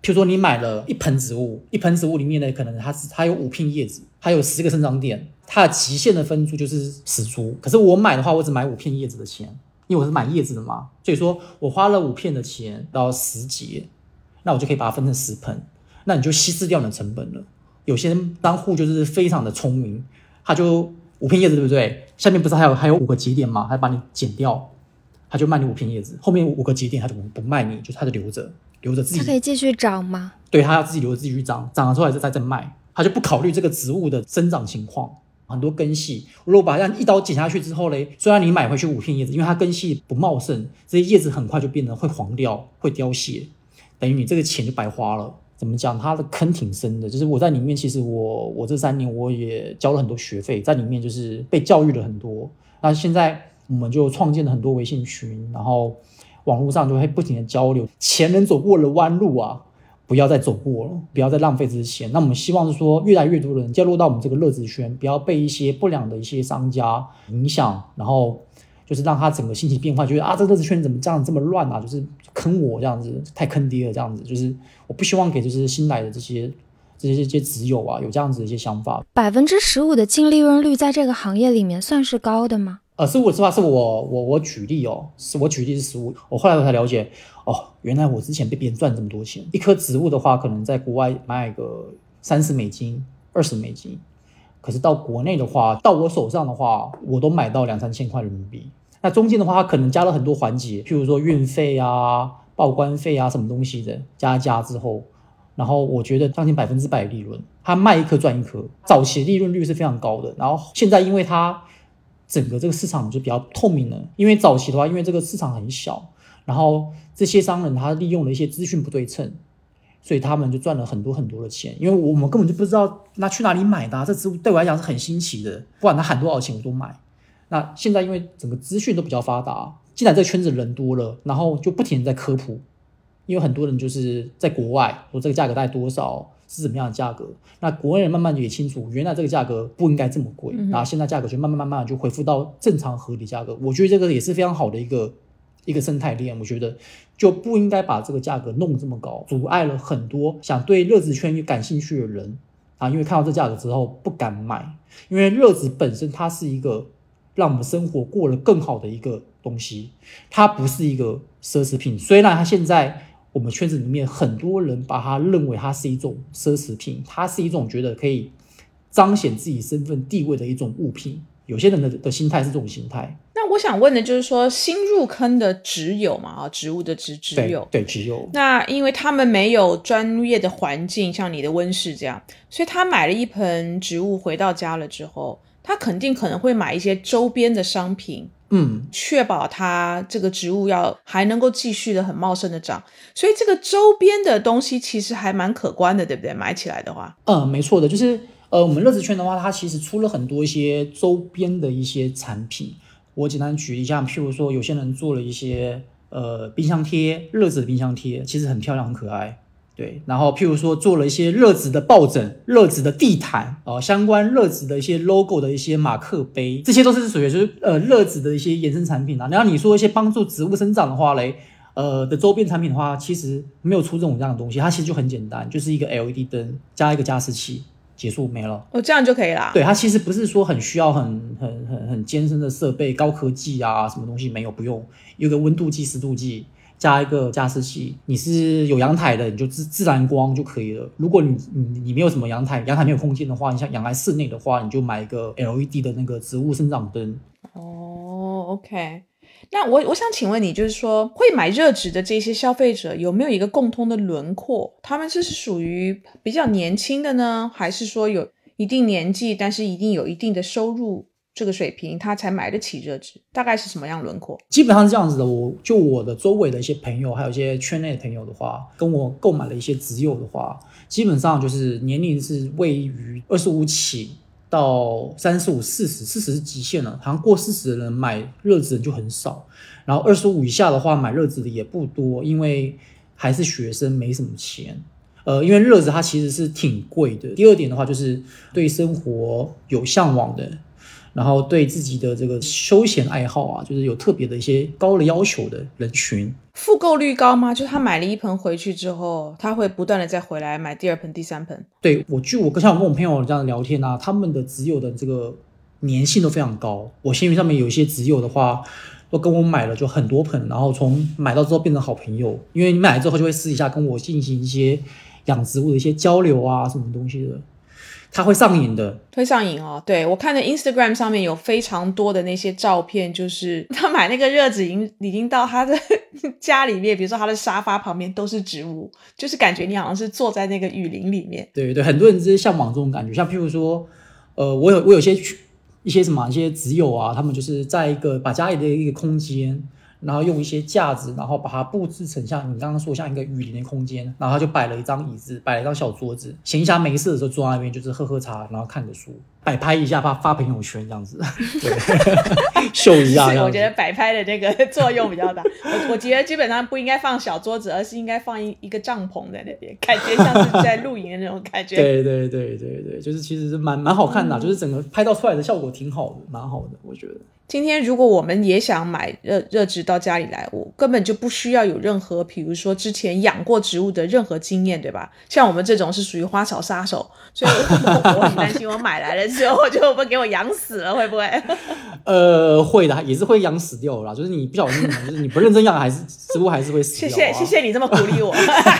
譬如说你买了一盆植物，一盆植物里面呢，可能它是它有五片叶子，它有十个生长点，它的极限的分株就是十株。可是我买的话，我只买五片叶子的钱。因为我是买叶子的嘛，所以说我花了五片的钱到十节，那我就可以把它分成十盆，那你就稀释掉你的成本了。有些商户就是非常的聪明，他就五片叶子对不对？下面不是还有还有五个节点吗？他把你剪掉，他就卖你五片叶子，后面五个节点他就不卖你，就他就留着留着自己。他可以继续长吗？对他要自己留着自己去长，长了出来再再再卖，他就不考虑这个植物的生长情况。很多根系，如果把这样一刀剪下去之后嘞，虽然你买回去五片叶子，因为它根系不茂盛，这些叶子很快就变得会黄掉、会凋谢，等于你这个钱就白花了。怎么讲？它的坑挺深的，就是我在里面，其实我我这三年我也交了很多学费，在里面就是被教育了很多。那现在我们就创建了很多微信群，然后网络上就会不停的交流，前人走过的弯路啊。不要再走过了，不要再浪费这些钱。那我们希望是说，越来越多的人加入到我们这个乐子圈，不要被一些不良的一些商家影响，然后就是让他整个心情变坏，觉得啊，这个乐子圈怎么这样这么乱啊？就是坑我这样子，太坑爹了这样子。就是我不希望给就是新来的这些这些这些子友啊，有这样子的一些想法。百分之十五的净利润率在这个行业里面算是高的吗？呃，十五实话是我我我举例哦，是我举例是十五，我后来我才了解，哦，原来我之前被别人赚这么多钱。一棵植物的话，可能在国外卖个三十美金、二十美金，可是到国内的话，到我手上的话，我都买到两三千块人民币。那中间的话，它可能加了很多环节，譬如说运费啊、报关费啊什么东西的，加加之后，然后我觉得将近百分之百利润，它卖一颗赚一颗，早期利润率是非常高的。然后现在因为它整个这个市场就比较透明了，因为早期的话，因为这个市场很小，然后这些商人他利用了一些资讯不对称，所以他们就赚了很多很多的钱。因为我们根本就不知道那去哪里买的，这植物对我来讲是很新奇的，不管他喊多少钱我都买。那现在因为整个资讯都比较发达，既然这个圈子人多了，然后就不停在科普，因为很多人就是在国外说这个价格大概多少。是怎么样的价格？那国内人慢慢也清楚，原来这个价格不应该这么贵，然后现在价格就慢慢慢慢就恢复到正常合理价格。我觉得这个也是非常好的一个一个生态链。我觉得就不应该把这个价格弄这么高，阻碍了很多想对热子圈感兴趣的人啊。因为看到这价格之后不敢买，因为热子本身它是一个让我们生活过得更好的一个东西，它不是一个奢侈品。虽然它现在。我们圈子里面很多人把它认为它是一种奢侈品，它是一种觉得可以彰显自己身份地位的一种物品。有些人的的心态是这种心态。那我想问的就是说，新入坑的植友嘛，啊，植物的植植友，对植友。那因为他们没有专业的环境，像你的温室这样，所以他买了一盆植物回到家了之后，他肯定可能会买一些周边的商品。嗯，确保它这个植物要还能够继续的很茂盛的长，所以这个周边的东西其实还蛮可观的，对不对？买起来的话，嗯，没错的，就是呃，我们乐子圈的话，它其实出了很多一些周边的一些产品。我简单举一下，譬如说，有些人做了一些呃冰箱贴，乐子的冰箱贴，其实很漂亮，很可爱。对，然后譬如说做了一些热植的抱枕、热植的地毯哦，相关热植的一些 logo 的一些马克杯，这些都是属于就是呃热植的一些衍生产品啊。然后你说一些帮助植物生长的话嘞，呃的周边产品的话，其实没有出这种这样的东西，它其实就很简单，就是一个 LED 灯加一个加湿器，结束没了。哦，这样就可以啦。对，它其实不是说很需要很很很很艰深的设备、高科技啊，什么东西没有，不用，有个温度计、湿度计。加一个加湿器，你是有阳台的，你就自自然光就可以了。如果你你你没有什么阳台，阳台没有空间的话，你想养在室内的话，你就买一个 [laughs] LED 的那个植物生长灯。哦，OK。那我我想请问你，就是说会买热纸的这些消费者有没有一个共通的轮廓？他们这是属于比较年轻的呢，还是说有一定年纪，但是一定有一定的收入？这个水平，他才买得起热纸，大概是什么样轮廓？基本上是这样子的。我就我的周围的一些朋友，还有一些圈内的朋友的话，跟我购买了一些直友的话，基本上就是年龄是位于二十五起到三十五、四十，四十是极限了。好像过四十的人买热纸就很少，然后二十五以下的话买热纸的也不多，因为还是学生，没什么钱。呃，因为热纸它其实是挺贵的。第二点的话，就是对生活有向往的。然后对自己的这个休闲爱好啊，就是有特别的一些高的要求的人群，复购率高吗？就是他买了一盆回去之后，他会不断的再回来买第二盆、第三盆。对我，据我像我跟我朋友这样聊天啊，他们的植友的这个粘性都非常高。我闲鱼上面有一些植友的话，都跟我买了就很多盆，然后从买到之后变成好朋友，因为你买了之后就会私底下跟我进行一些养植物的一些交流啊，什么东西的。他会上瘾的，会上瘾哦。对我看的 Instagram 上面有非常多的那些照片，就是 [laughs] 他买那个热纸已经已经到他的 [laughs] 家里面，比如说他的沙发旁边都是植物，就是感觉你好像是坐在那个雨林里面。对对，很多人是向往这种感觉。像譬如说，呃，我有我有些一些什么一些挚友啊，他们就是在一个把家里的一个空间。然后用一些架子，然后把它布置成像你刚刚说像一个雨林的空间，然后他就摆了一张椅子，摆了一张小桌子，闲暇没事的时候坐在那边就是喝喝茶，然后看着书，摆拍一下发发朋友圈这样子，[laughs] 对秀一下。我觉得摆拍的这个作用比较大。我我觉得基本上不应该放小桌子，而是应该放一一个帐篷在那边，感觉像是在露营的那种感觉。对对对对对，就是其实是蛮蛮好看的，就是整个拍到出来的效果挺好的，蛮好的，我觉得。今天如果我们也想买热热植到家里来，我根本就不需要有任何，比如说之前养过植物的任何经验，对吧？像我们这种是属于花草杀手，所以我 [laughs] 很担心我买来了之后就会给我养死了，会不会？[laughs] 呃，会的，也是会养死掉啦。就是你不小心，就是你不认真养，还是植物还是会死掉。谢谢谢谢你这么鼓励我，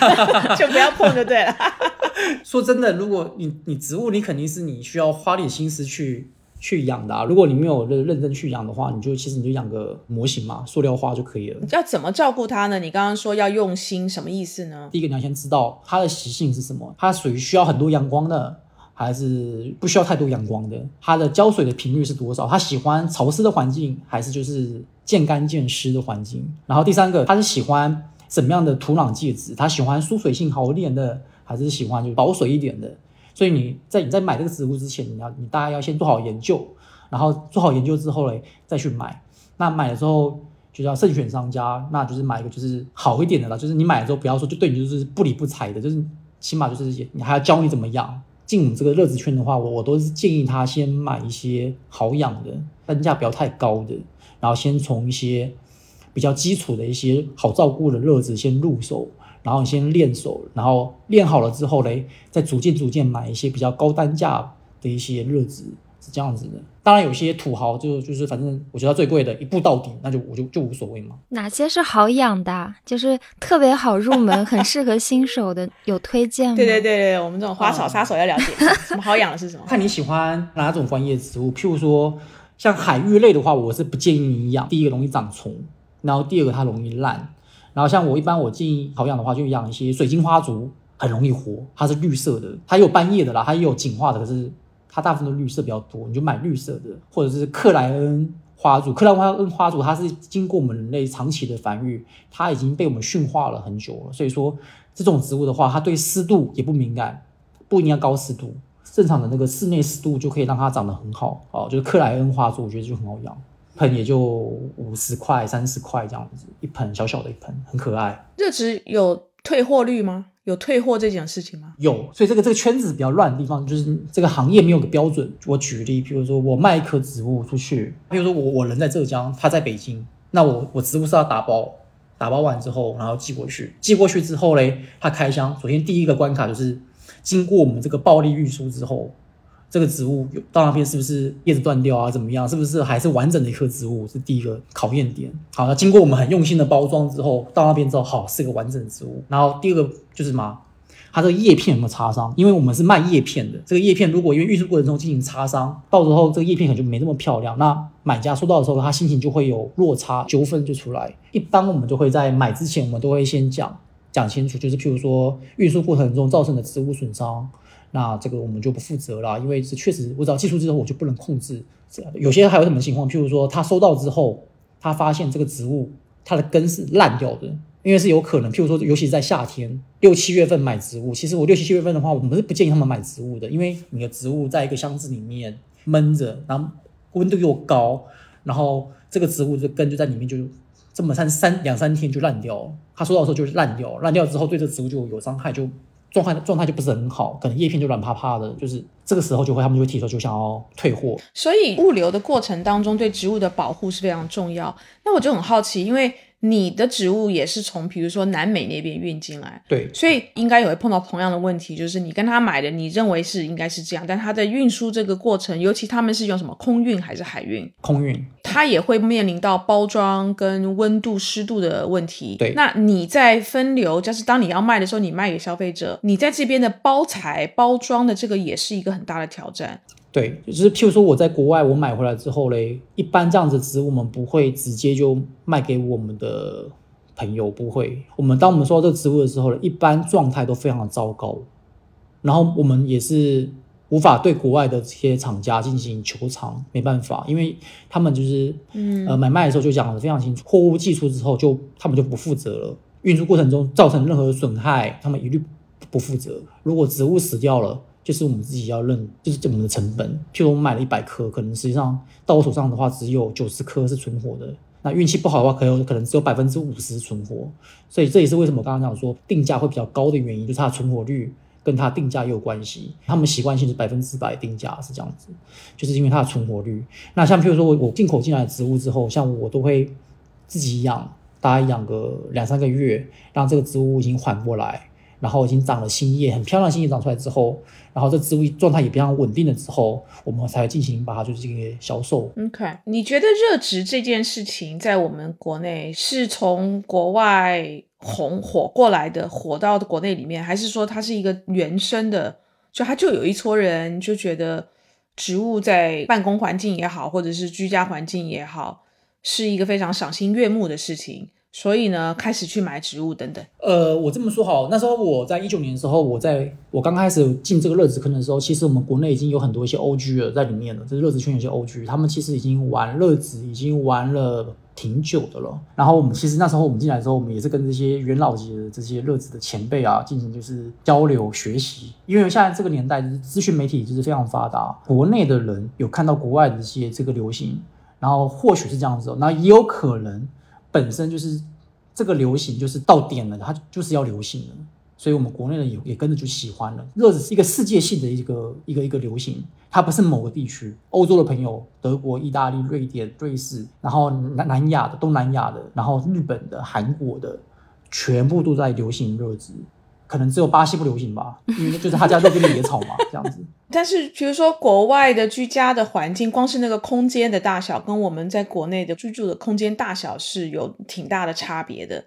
[laughs] 就不要碰就对了。[laughs] 说真的，如果你你植物，你肯定是你需要花点心思去。去养的啊！如果你没有认认真去养的话，你就其实你就养个模型嘛，塑料花就可以了。要怎么照顾它呢？你刚刚说要用心，什么意思呢？第一个你要先知道它的习性是什么，它属于需要很多阳光的，还是不需要太多阳光的？它的浇水的频率是多少？它喜欢潮湿的环境，还是就是见干见湿的环境？然后第三个，它是喜欢什么样的土壤介质？它喜欢疏水性好一点的，还是喜欢就保水一点的？所以你在你在买这个植物之前，你要你大概要先做好研究，然后做好研究之后嘞，再去买。那买了之后就要慎选商家，那就是买一个就是好一点的啦。就是你买了之后不要说就对你就是不理不睬的，就是起码就是你还要教你怎么养。进这个热子圈的话，我我都是建议他先买一些好养的，单价不要太高的，然后先从一些比较基础的一些好照顾的热子先入手。然后先练手，然后练好了之后嘞，再逐渐逐渐买一些比较高单价的一些热子，是这样子的。当然有些土豪就就是反正我觉得最贵的一步到底，那就我就就无所谓嘛。哪些是好养的，就是特别好入门，很适合新手的，[laughs] 有推荐吗？对对对对，我们这种花草杀手要了解什么好养的是什么？看你喜欢哪种观叶植物，譬如说像海芋类的话，我是不建议你养。第一个容易长虫，然后第二个它容易烂。然后像我一般我建议好养的话，就养一些水晶花烛，很容易活。它是绿色的，它有斑叶的啦，它也有锦化的，可是它大部分都绿色比较多，你就买绿色的，或者是克莱恩花烛。克莱恩花烛它是经过我们人类长期的繁育，它已经被我们驯化了很久了。所以说这种植物的话，它对湿度也不敏感，不一定要高湿度，正常的那个室内湿度就可以让它长得很好。哦，就是克莱恩花烛，我觉得就很好养。盆也就五十块、三十块这样子，一盆小小的一盆，很可爱。热植有退货率吗？有退货这件事情吗？有，所以这个这个圈子比较乱的地方，就是这个行业没有个标准。我举例，比如说我卖一棵植物出去，比如说我我人在浙江，他在北京，那我我植物是要打包，打包完之后，然后寄过去，寄过去之后嘞，他开箱，首先第一个关卡就是经过我们这个暴力运输之后。这个植物到那边是不是叶子断掉啊？怎么样？是不是还是完整的一棵植物？是第一个考验点。好，那经过我们很用心的包装之后，到那边之后，好是个完整的植物。然后第二个就是什么？它这个叶片有没有擦伤？因为我们是卖叶片的，这个叶片如果因为运输过程中进行擦伤，到时候这个叶片可能就没那么漂亮。那买家收到的时候，他心情就会有落差，纠纷就出来。一般我们就会在买之前，我们都会先讲讲清楚，就是譬如说运输过程中造成的植物损伤。那这个我们就不负责了，因为是确实我只要技术之后我就不能控制。有些还有什么情况？譬如说他收到之后，他发现这个植物它的根是烂掉的，因为是有可能。譬如说，尤其是在夏天六七月份买植物，其实我六七七月份的话，我们是不建议他们买植物的，因为你的植物在一个箱子里面闷着，然后温度又高，然后这个植物的根就在里面就这么三三两三天就烂掉了。他收到的时候就是烂掉，烂掉之后对这植物就有伤害就。状态状态就不是很好，可能叶片就软趴趴的，就是这个时候就会他们就会提出就想要退货。所以物流的过程当中，对植物的保护是非常重要。那我就很好奇，因为。你的植物也是从比如说南美那边运进来，对，所以应该也会碰到同样的问题，就是你跟他买的，你认为是应该是这样，但他在运输这个过程，尤其他们是用什么空运还是海运？空运，它也会面临到包装跟温度、湿度的问题。对，那你在分流，就是当你要卖的时候，你卖给消费者，你在这边的包材、包装的这个也是一个很大的挑战。对，就是譬如说我在国外我买回来之后嘞，一般这样子植物我们不会直接就卖给我们的朋友，不会。我们当我们收到这个植物的时候呢，一般状态都非常的糟糕，然后我们也是无法对国外的这些厂家进行求偿，没办法，因为他们就是嗯呃买卖的时候就讲的非常清楚，货物寄出之后就他们就不负责了，运输过程中造成任何损害，他们一律不负责。如果植物死掉了。就是我们自己要认，就是我们的成本。譬如我买了一百颗，可能实际上到我手上的话，只有九十颗是存活的。那运气不好的话，可能可能只有百分之五十存活。所以这也是为什么我刚刚讲说定价会比较高的原因，就是它的存活率跟它定价也有关系。他们习惯性是百分之百定价是这样子，就是因为它的存活率。那像譬如说我我进口进来的植物之后，像我都会自己养，大概养个两三个月，让这个植物已经缓过来。然后已经长了新叶，很漂亮新叶长出来之后，然后这植物状态也比较稳定了之后，我们才进行把它就是这个销售。OK，你觉得热植这件事情在我们国内是从国外红火过来的，火到国内里面，还是说它是一个原生的？就它就有一撮人就觉得植物在办公环境也好，或者是居家环境也好，是一个非常赏心悦目的事情。所以呢，开始去买植物等等。呃，我这么说好，那时候我在一九年的时候，我在我刚开始进这个热植坑的时候，其实我们国内已经有很多一些 OG 了在里面了，就是热植圈有些 OG，他们其实已经玩热植，已经玩了挺久的了。然后我们其实那时候我们进来之后，我们也是跟这些元老级的这些乐子的前辈啊进行就是交流学习，因为现在这个年代就是资讯媒体就是非常发达，国内的人有看到国外的一些这个流行，然后或许是这样子，那也有可能。本身就是这个流行，就是到点了，它就是要流行了，所以我们国内人也也跟着就喜欢了。热子是一个世界性的一个一个一个流行，它不是某个地区。欧洲的朋友，德国、意大利、瑞典、瑞士，然后南南亚的、东南亚的，然后日本的、韩国的，全部都在流行热子。可能只有巴西不流行吧，因为就是他家那边的野草嘛，[laughs] 这样子。但是，比如说国外的居家的环境，光是那个空间的大小，跟我们在国内的居住的空间大小是有挺大的差别的。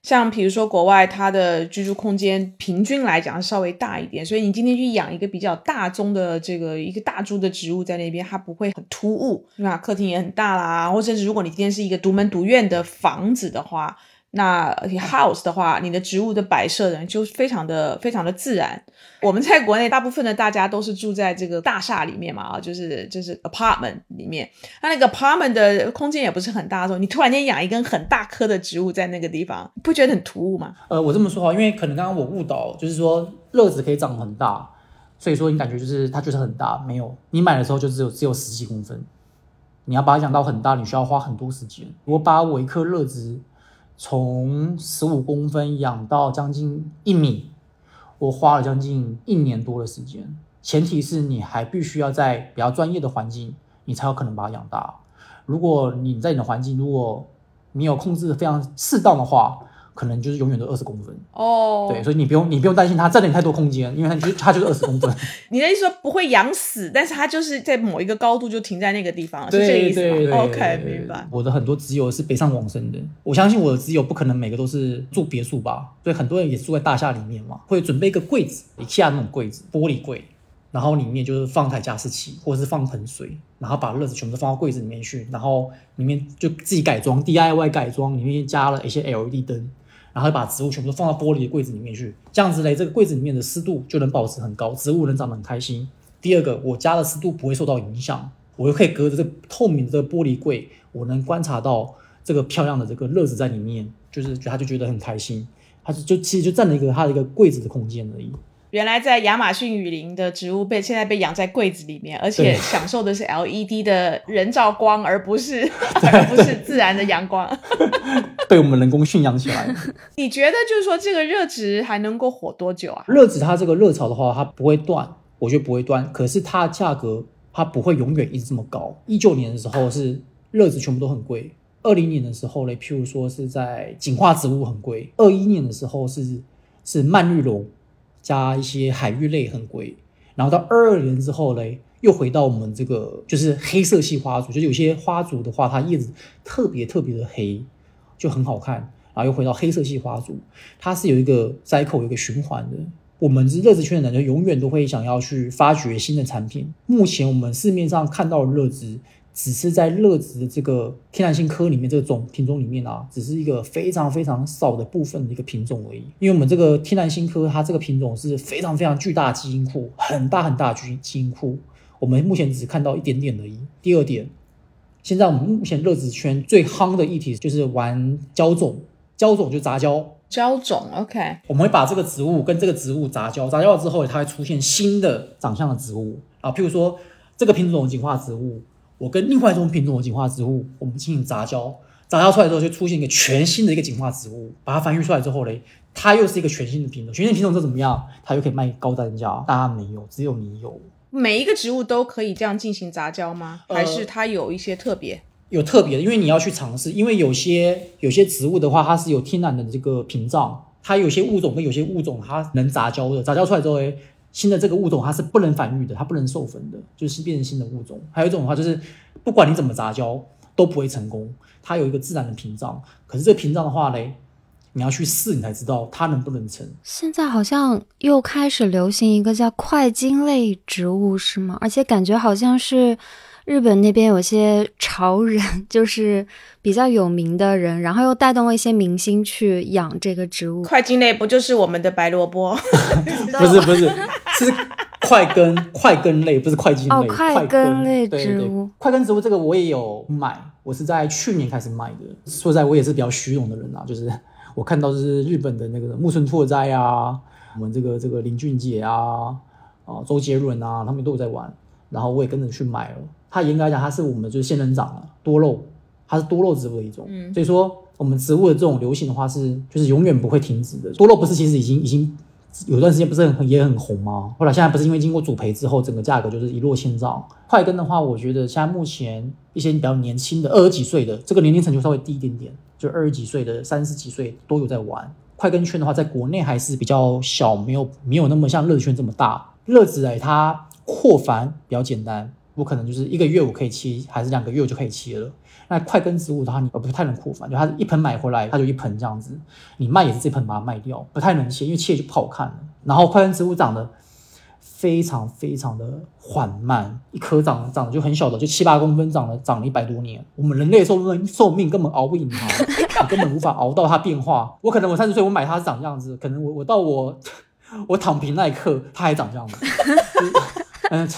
像比如说国外，它的居住空间平均来讲稍微大一点，所以你今天去养一个比较大宗的这个一个大株的植物在那边，它不会很突兀，对吧？客厅也很大啦，或者是如果你今天是一个独门独院的房子的话。那 house 的话，你的植物的摆设呢，就非常的非常的自然。我们在国内大部分的大家都是住在这个大厦里面嘛，啊，就是就是 apartment 里面。那那个 apartment 的空间也不是很大的时候，你突然间养一根很大棵的植物在那个地方，不觉得很突兀吗？呃，我这么说哈，因为可能刚刚我误导，就是说乐子可以长很大，所以说你感觉就是它就是很大，没有，你买的时候就只有只有十几公分，你要把它养到很大，你需要花很多时间。我把我一颗乐子。从十五公分养到将近一米，我花了将近一年多的时间。前提是你还必须要在比较专业的环境，你才有可能把它养大。如果你在你的环境，如果你有控制的非常适当的话，可能就是永远都二十公分。哦，对，所以你不用你不用担心它占了你太多空间，因为它就它就是二十公分。[laughs] 你的意思说不会养死，但是它就是在某一个高度就停在那个地方了，是这个意思？OK，明白。我的很多挚友是北上广深的，我相信我的挚友不可能每个都是住别墅吧，所以很多人也住在大厦里面嘛，会准备一个柜子，IKEA 那种柜子，玻璃柜，然后里面就是放台加湿器或者是放盆水，然后把热子全部都放到柜子里面去，然后里面就自己改装 DIY 改装，里面加了一些 LED 灯。然后把植物全部都放到玻璃的柜子里面去，这样子嘞，这个柜子里面的湿度就能保持很高，植物能长得很开心。第二个，我家的湿度不会受到影响，我又可以隔着这透明的这个玻璃柜，我能观察到这个漂亮的这个乐子在里面，就是他就觉得很开心，他就就其实就占了一个他的一个柜子的空间而已。原来在亚马逊雨林的植物被现在被养在柜子里面，而且享受的是 LED 的人造光，而不是 [laughs] 而不是自然的阳光。[laughs] 被我们人工驯养起来。[laughs] 你觉得就是说这个热值还能够火多久啊？热值它这个热潮的话，它不会断，我觉得不会断。可是它的价格它不会永远一直这么高。一九年的时候是热值全部都很贵，二零年的时候嘞，譬如说是在景化植物很贵，二一年的时候是是蔓绿绒加一些海芋类很贵，然后到二二年之后嘞。又回到我们这个就是黑色系花族，就是有些花族的话，它叶子特别特别的黑，就很好看。然后又回到黑色系花族，它是有一个摘口有一个循环的。我们是热植圈的人，就永远都会想要去发掘新的产品。目前我们市面上看到的热植，只是在热植的这个天然星科里面这个种品种里面啊，只是一个非常非常少的部分的一个品种而已。因为我们这个天然星科，它这个品种是非常非常巨大的基因库，很大很大的基基因库。我们目前只看到一点点而已。第二点，现在我们目前乐子圈最夯的议题就是玩胶种，胶种就杂交。胶种，OK，我们会把这个植物跟这个植物杂交，杂交了之后，它会出现新的长相的植物啊。譬如说，这个品种的进化植物，我跟另外一种品种的进化植物，我们进行杂交，杂交出来之后就出现一个全新的一个进化植物，把它繁育出来之后嘞，它又是一个全新的品种，全新的品种这怎么样？它又可以卖高单价，大家没有，只有你有。每一个植物都可以这样进行杂交吗？呃还是它有一些特别？有特别的，因为你要去尝试，因为有些有些植物的话，它是有天然的这个屏障，它有些物种跟有些物种它能杂交的，杂交出来之后，诶，新的这个物种它是不能繁育的，它不能授粉的，就是变成新的物种。还有一种的话，就是不管你怎么杂交都不会成功，它有一个自然的屏障。可是这个屏障的话嘞，你要去试，你才知道它能不能成。现在好像又开始流行一个叫块茎类植物，是吗？而且感觉好像是日本那边有些潮人，就是比较有名的人，然后又带动了一些明星去养这个植物。块茎类不就是我们的白萝卜？[laughs] 不是不是，是块根块根类，不是块茎类。哦块根类植物块根植物这个我也有买，我是在去年开始买的。说实在，我也是比较虚荣的人啊，就是我看到就是日本的那个木村拓哉啊，我们这个这个林俊杰啊，啊周杰伦啊，他们都有在玩，然后我也跟着去买了。它严格来讲，它是我们就是仙人掌啊，多肉，它是多肉植物的一种。嗯所以说我们植物的这种流行的话是就是永远不会停止的。多肉不是其实已经已经有段时间不是很也很红吗？后来现在不是因为经过主培之后，整个价格就是一落千丈。快根的话，我觉得现在目前一些比较年轻的二十几岁的这个年龄层就稍微低一点点，就二十几岁的、三十几岁都有在玩。快根圈的话，在国内还是比较小，没有没有那么像热圈这么大。热子哎，它扩繁比较简单，我可能就是一个月我可以切，还是两个月我就可以切了。那快根植物的话，你呃不太能扩繁，就它一盆买回来，它就一盆这样子，你卖也是这盆把它卖掉，不太能切，因为切就不好看了。然后快根植物长得非常非常的缓慢，一颗长长得就很小的，就七八公分，长了长了一百多年。我们人类寿命寿命根本熬不赢它，你根本无法熬到它变化。我可能我三十岁我买它是长这样子，可能我我到我 [laughs] 我躺平那一刻，它还长这样子，就是嗯，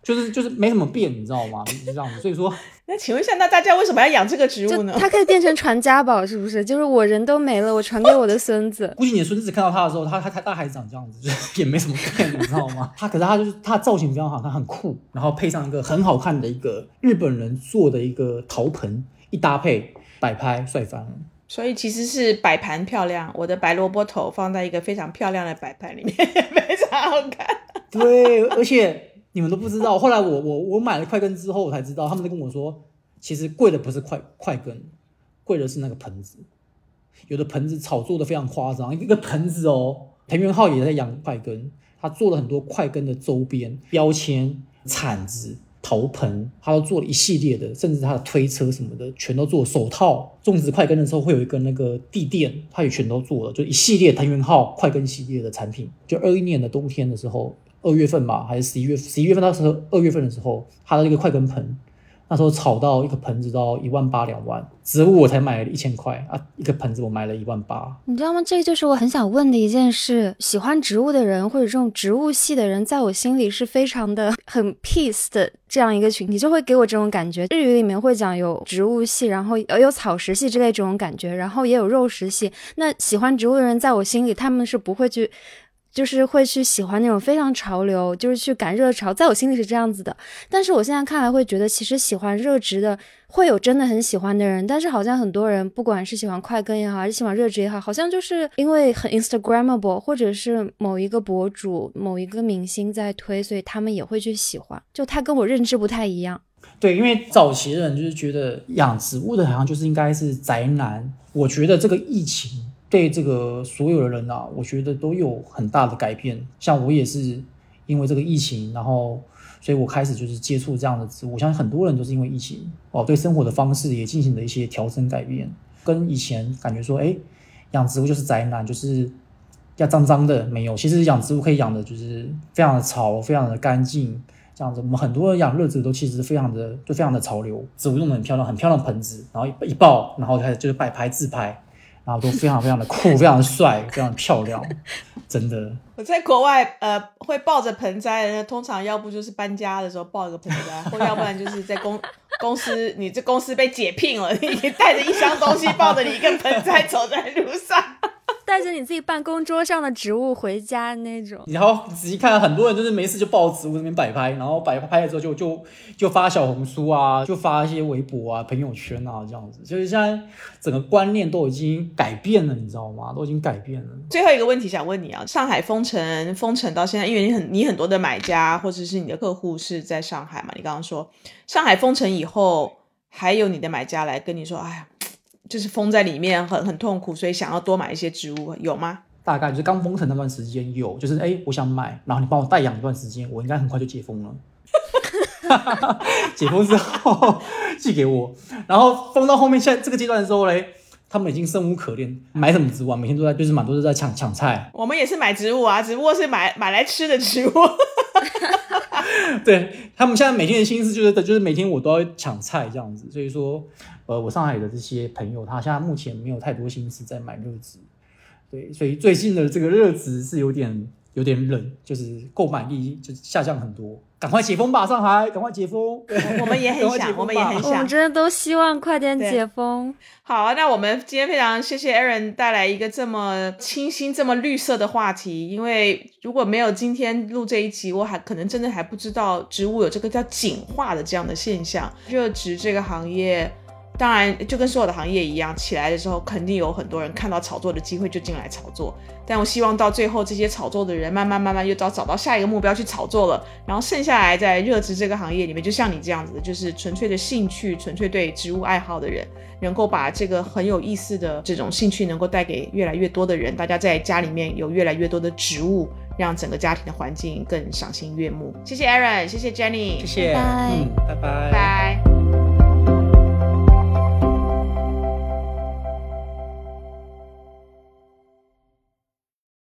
就是就是没什么变，你知道吗？就是这样子，所以说。那请问一下，那大家为什么要养这个植物呢？它可以变成传家宝，是不是？就是我人都没了，我传给我的孙子。估计你的孙子看到它的时候，他他他大孩子长这样子，就是 [laughs] 也没什么变，你知道吗？他可是他就是他的造型非常好看，很酷，然后配上一个很好看的一个日本人做的一个陶盆，一搭配摆拍帅翻了。所以其实是摆盘漂亮，我的白萝卜头放在一个非常漂亮的摆盘里面，[laughs] 非常好看。对，而且你们都不知道，[laughs] 后来我我我买了快根之后，我才知道，他们在跟我说，其实贵的不是快快根，贵的是那个盆子。有的盆子炒作的非常夸张，一个盆子哦，藤原浩也在养快根，他做了很多快根的周边标签、铲子、陶盆，他都做了一系列的，甚至他的推车什么的，全都做。手套种植快根的时候会有一个那个地垫，他也全都做了，就一系列藤原浩快根系列的产品。就二一年的冬天的时候，二月份吧，还是十一月？十一月份那时候，二月份的时候，他的那个快根盆。那时候炒到一个盆子到一万八两万，植物我才买了一千块啊，一个盆子我买了一万八。你知道吗？这就是我很想问的一件事。喜欢植物的人或者这种植物系的人，在我心里是非常的很 peace 的这样一个群体，就会给我这种感觉。日语里面会讲有植物系，然后呃有草食系之类这种感觉，然后也有肉食系。那喜欢植物的人，在我心里他们是不会去。就是会去喜欢那种非常潮流，就是去赶热潮，在我心里是这样子的。但是我现在看来会觉得，其实喜欢热值的会有真的很喜欢的人，但是好像很多人不管是喜欢快更也好，还是喜欢热值也好，好像就是因为很 Instagramable，或者是某一个博主、某一个明星在推，所以他们也会去喜欢。就他跟我认知不太一样。对，因为早期的人就是觉得养植物的好像就是应该是宅男。我觉得这个疫情。对这个所有的人啊，我觉得都有很大的改变。像我也是因为这个疫情，然后所以我开始就是接触这样的植物。我相信很多人都是因为疫情哦，对生活的方式也进行了一些调整改变。跟以前感觉说，哎，养植物就是宅男，就是要脏脏的，没有。其实养植物可以养的就是非常的潮，非常的干净，这样子。我们很多人养热植都其实非常的就非常的潮流，植物用的很漂亮，很漂亮盆子，然后一抱，然后开始就是摆拍自拍。然后都非常非常的酷，非常帅，非常漂亮，真的。[laughs] 我在国外，呃，会抱着盆栽，通常要不就是搬家的时候抱一个盆栽，或要不然就是在公 [laughs] 公司，你这公司被解聘了，你带着一箱东西，抱着你一个盆栽走在路上。带着你自己办公桌上的植物回家那种，然后仔细看，很多人就是没事就抱植物那边摆拍，然后摆拍了之后就就就发小红书啊，就发一些微博啊、朋友圈啊这样子，就是现在整个观念都已经改变了，你知道吗？都已经改变了。最后一个问题想问你啊，上海封城封城到现在，因为你很你很多的买家或者是你的客户是在上海嘛？你刚刚说上海封城以后，还有你的买家来跟你说，哎呀。就是封在里面很很痛苦，所以想要多买一些植物，有吗？大概就是刚封城那段时间有，就是哎，我想买，然后你帮我代养一段时间，我应该很快就解封了。[laughs] 解封之后寄给我，然后封到后面现在这个阶段的时候嘞，他们已经生无可恋，买什么植物啊？每天都在就是蛮多都在抢抢菜。我们也是买植物啊，只不过是买买来吃的植物。[laughs] [laughs] 对他们现在每天的心思就是就是每天我都要抢菜这样子，所以说。呃，我上海的这些朋友，他现在目前没有太多心思在买热值，对，所以最近的这个热值是有点有点冷，就是购买力就下降很多。赶快解封吧，上海，赶快解封！[laughs] 我们也很想，我们也很想，我们真的都希望快点解封。好，那我们今天非常谢谢 Aaron 带来一个这么清新、这么绿色的话题，因为如果没有今天录这一集，我还可能真的还不知道植物有这个叫景化的这样的现象，热植这个行业。当然，就跟所有的行业一样，起来的时候肯定有很多人看到炒作的机会就进来炒作。但我希望到最后，这些炒作的人慢慢慢慢又找找到下一个目标去炒作了，然后剩下来在热植这个行业里面，就像你这样子的，就是纯粹的兴趣、纯粹对植物爱好的人，能够把这个很有意思的这种兴趣能够带给越来越多的人，大家在家里面有越来越多的植物，让整个家庭的环境更赏心悦目。谢谢 Aaron，谢谢 Jenny，谢谢，拜拜，拜拜。